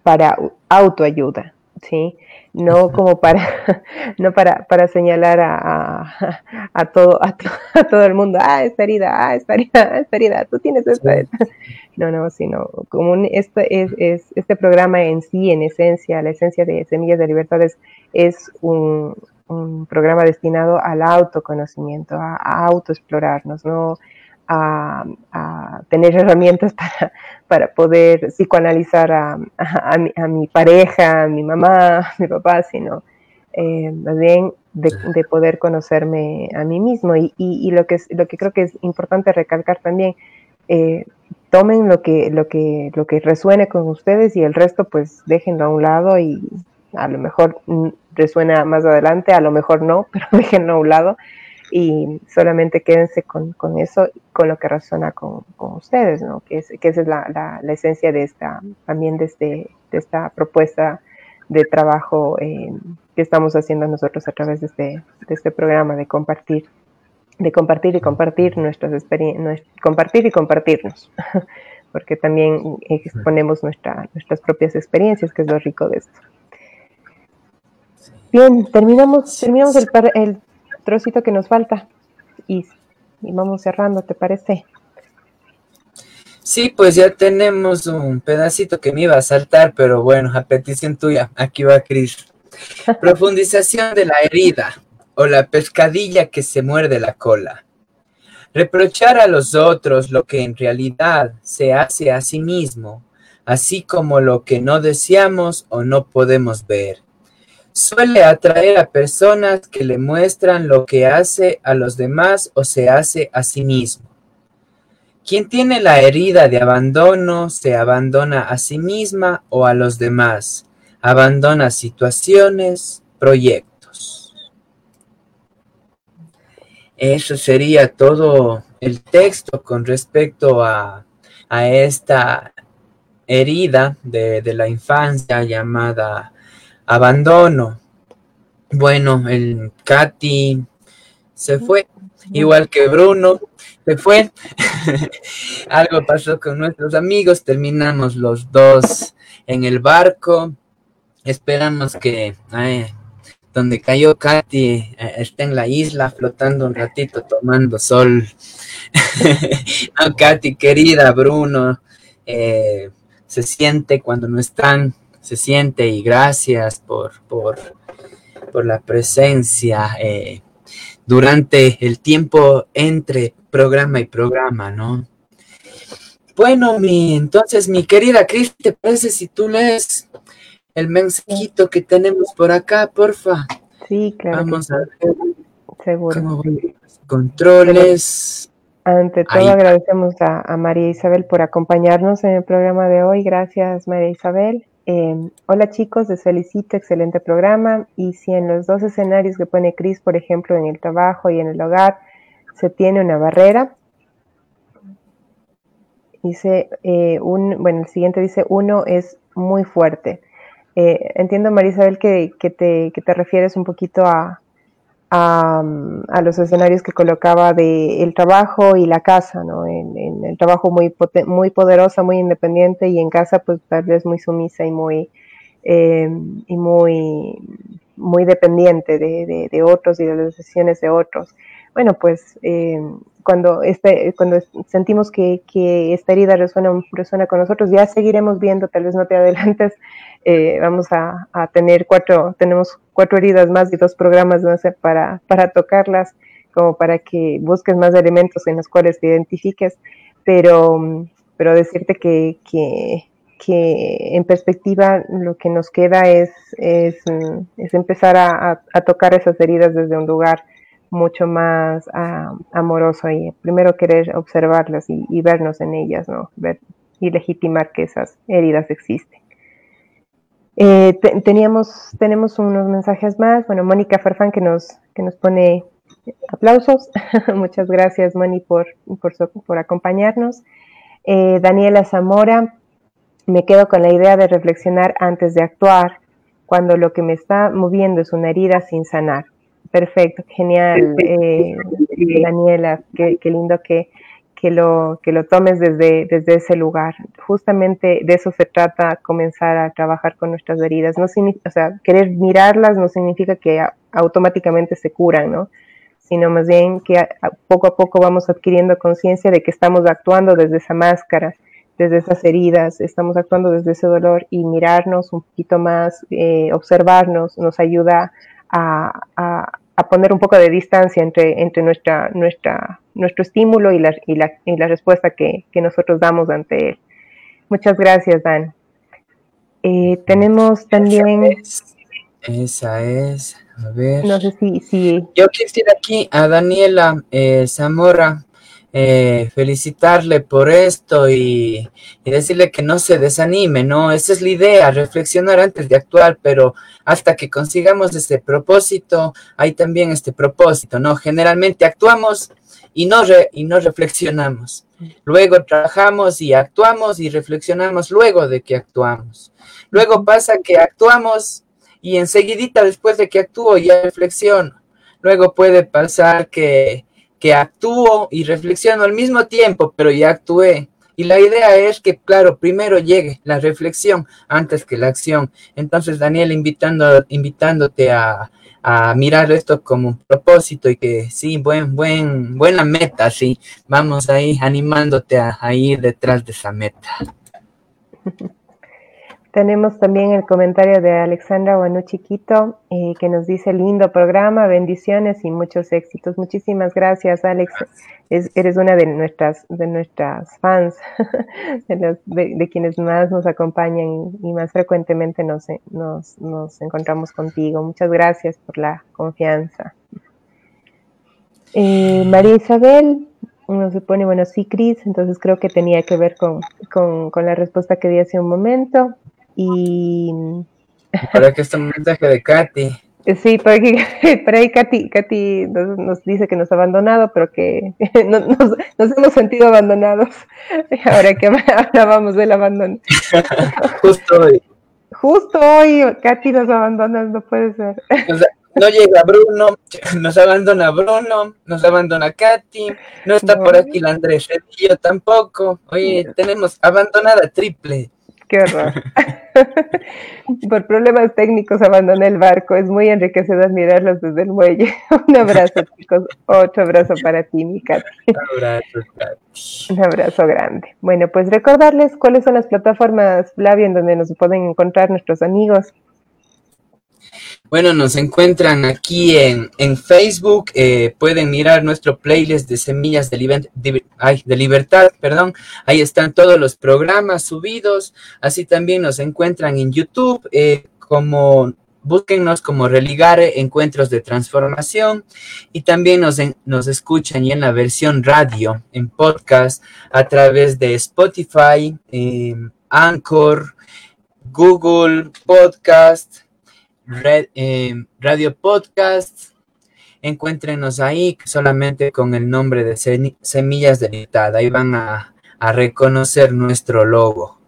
para autoayuda, ¿sí? No como para, no para, para señalar a, a, todo, a, todo el mundo, ah, esta herida, ah, esta herida, esta herida, tú tienes esta. No, no, sino como este, es, es, este programa en sí, en esencia, la esencia de Semillas de Libertad es, un, un programa destinado al autoconocimiento, a, a autoexplorarnos, no a, tener herramientas para, para poder psicoanalizar a, a, mi, pareja, a mi mamá, a mi papá, sino eh, más bien de, poder conocerme a mí mismo. Y, y, lo, que lo que creo que es importante recalcar también, eh, tomen lo que, lo, que, lo que resuene con ustedes y el resto pues déjenlo a un lado y a lo mejor resuena más adelante, a lo mejor no, pero déjenlo a un lado y solamente quédense con, con, eso, con lo que resuena con, con ustedes, ¿no? Que, es, que esa es la, la, esencia de esta, también de, este, de esta propuesta de trabajo eh, que estamos haciendo nosotros a través de este, de este programa de compartir, de compartir y compartir nuestras experiencias, compartir y compartirnos, porque también exponemos nuestra, nuestras propias experiencias, que es lo rico de esto. Bien, terminamos, terminamos el, el trocito que nos falta y, y vamos cerrando, ¿te parece? Sí, pues ya tenemos un pedacito que me iba a saltar, pero bueno, a petición tuya, aquí va Cris. Profundización de la herida o la pescadilla que se muerde la cola. Reprochar a los otros lo que en realidad se hace a sí mismo, así como lo que no deseamos o no podemos ver. Suele atraer a personas que le muestran lo que hace a los demás o se hace a sí mismo. Quien tiene la herida de abandono se abandona a sí misma o a los demás, abandona situaciones, proyectos. Eso sería todo el texto con respecto a, esta herida de, de, la infancia llamada abandono. Bueno, el Katy se fue, igual que Bruno, se fue. Algo pasó con nuestros amigos, terminamos los dos en el barco. Esperamos que donde cayó Katy eh, esté en la isla flotando un ratito tomando sol. no, Katy, querida, Bruno, eh, se siente cuando no están, se siente y gracias por, por, por la presencia. Eh, durante el tiempo entre programa y programa, ¿no? Bueno, mi, entonces, mi querida Cris, ¿te parece si tú lees el mensajito que tenemos por acá, porfa? Sí, claro. Vamos a ver. Seguro. Controles. Ante todo, agradecemos a María Isabel por acompañarnos en el programa de hoy. Gracias, María Isabel. Em, hola chicos, les felicito, excelente programa. Y si en los dos escenarios que pone Cris, por ejemplo, en el trabajo y en el hogar, se tiene una barrera, dice, eh, un, bueno, el siguiente dice, uno es muy fuerte. Eh, entiendo, Marisabel, que, que, te, que te refieres un poquito a, a, los escenarios que colocaba de el trabajo y la casa, ¿no? En, el trabajo muy, muy poderosa, muy independiente y en casa pues tal vez muy sumisa y muy, em, y muy, muy dependiente de, de, otros y de las decisiones de otros. Bueno, pues em, cuando, este, cuando sentimos que, que, esta herida resuena, resuena con nosotros, ya seguiremos viendo, tal vez no te adelantes, eh, vamos a, tener cuatro, tenemos cuatro heridas más y dos programas no para, tocarlas, como para que busques más elementos en los cuales te identifiques, pero, decirte que, que, en perspectiva lo que nos queda es, es, empezar a, tocar esas heridas desde un lugar mucho más ah, amoroso y primero querer observarlas y, vernos en ellas, ¿no? Ver y legitimar que esas heridas existen. Eh, teníamos, tenemos unos mensajes más. Bueno, Mónica Farfán que nos, que nos pone aplausos. Muchas gracias, Moni, por, por, por acompañarnos. Eh, Daniela Zamora, me quedo con la idea de reflexionar antes de actuar, cuando lo que me está moviendo es una herida sin sanar. Perfecto, genial, eh, Daniela, qué, qué lindo que, que lo, que lo tomes desde, desde ese lugar. Justamente de eso se trata, comenzar a trabajar con nuestras heridas. No o sea, querer mirarlas no significa que automáticamente se curan, ¿no? Sino más bien que poco a poco vamos adquiriendo conciencia de que estamos actuando desde esa máscara, desde esas heridas, estamos actuando desde ese dolor y mirarnos un poquito más, eh, observarnos, nos ayuda a, a poner un poco de distancia entre, entre nuestra, nuestra, nuestro estímulo y la, y la, y la respuesta que, que, nosotros damos ante él. Muchas gracias, Dan. Eh, tenemos también... Esa es, a ver. No sé si... si... Yo quisiera aquí a Daniela eh, Zamora eh, felicitarle por esto y, decirle que no se desanime, ¿no? Esa es la idea, reflexionar antes de actuar, pero hasta que consigamos ese propósito, hay también este propósito, ¿no? Generalmente actuamos y no, y no reflexionamos. Luego trabajamos y actuamos y reflexionamos luego de que actuamos. Luego pasa que actuamos y enseguidita después de que actúo ya reflexiono. Luego puede pasar que que actúo y reflexiono al mismo tiempo, pero ya actué. Y la idea es que, claro, primero llegue la reflexión antes que la acción. Entonces, Daniel, invitando, invitándote a, a mirar esto como un propósito y que sí, buen, buen, buena meta, sí. Vamos ahí animándote a, a ir detrás de esa meta. Tenemos también el comentario de Alexandra Guanú Chiquito, eh, que nos dice lindo programa, bendiciones y muchos éxitos. Muchísimas gracias, Alex. eres una de nuestras, de nuestras fans, de, quienes más nos acompañan y más frecuentemente nos, nos, encontramos contigo. Muchas gracias por la confianza. Eh, María Isabel nos pone, bueno, sí, Cris, entonces creo que tenía que ver con, con, con la respuesta que di hace un momento. Y. Para que está un mensaje de Katy. Sí, por ahí, por ahí Katy, Katy nos, dice que nos ha abandonado, pero que nos, nos, hemos sentido abandonados. Ahora que hablábamos del abandono. Justo hoy. Justo hoy, Katy nos abandona, no puede ser. no llega Bruno, nos abandona Bruno, nos abandona Katy, no está por aquí la Andrés yo tampoco. Oye, tenemos abandonada triple. Qué horror. Por problemas técnicos abandoné el barco. Es muy enriquecedor admirarlos desde el muelle. Un abrazo, chicos. Otro abrazo para ti, mi Katy. Un abrazo, Katy. Un abrazo grande. Bueno, pues recordarles cuáles son las plataformas, Flavia, en donde nos pueden encontrar nuestros amigos. Bueno, nos encuentran aquí en, en Facebook, eh, pueden mirar nuestro playlist de Semillas de, Libertad, perdón, ahí están todos los programas subidos, así también nos encuentran en YouTube, eh, como búsquennos como Religare Encuentros de Transformación. Y también nos, escuchan y en la versión radio, en podcast, a través de Spotify, eh, Anchor, Google Podcast, eh, radio Podcast. Encuéntrenos ahí solamente con el nombre de Semillas de Libertad. Ahí van a, reconocer nuestro logo.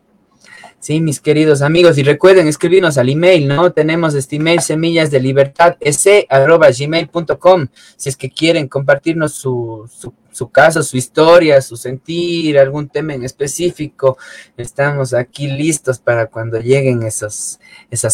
Sí, mis queridos amigos, y recuerden escribirnos al email, ¿no? Tenemos este email semillas de libertad gmail.com si es que quieren compartirnos su, su caso, su historia, su sentir, algún tema en específico. Estamos aquí listos para cuando lleguen esas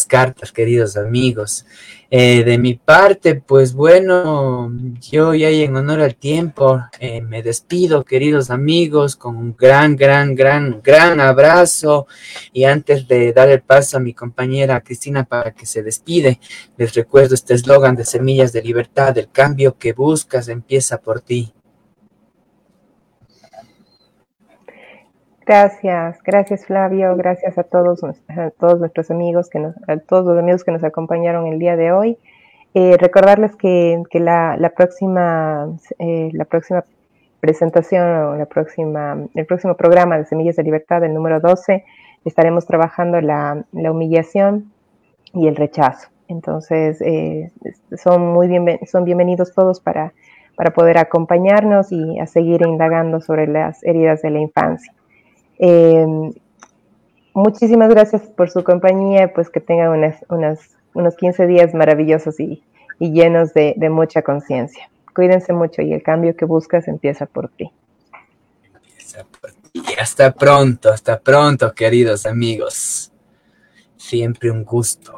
cartas, queridos amigos. Eh, de mi parte, pues bueno, yo ya en honor al tiempo eh, me despido, queridos amigos, con un gran, gran, gran, gran abrazo. Y antes de dar el paso a mi compañera Cristina para que se despide, les recuerdo este eslogan de Semillas de Libertad, el cambio que buscas empieza por ti. Gracias, gracias Flavio, gracias a todos, a todos nuestros amigos, que nos, a todos los amigos que nos acompañaron el día de hoy. Eh, recordarles que, la, próxima, eh, la próxima presentación o la próxima, el próximo programa de Semillas de Libertad, el número 12, estaremos trabajando la, humillación y el rechazo. Entonces, eh, son muy bien, son bienvenidos todos para, para poder acompañarnos y a seguir indagando sobre las heridas de la infancia. Eh, muchísimas gracias por su compañía, pues que tengan unas, unos 15 días maravillosos y, llenos de, mucha conciencia. Cuídense mucho y el cambio que buscas empieza por ti. Empieza por ti. Hasta pronto, hasta pronto, queridos amigos. Siempre un gusto.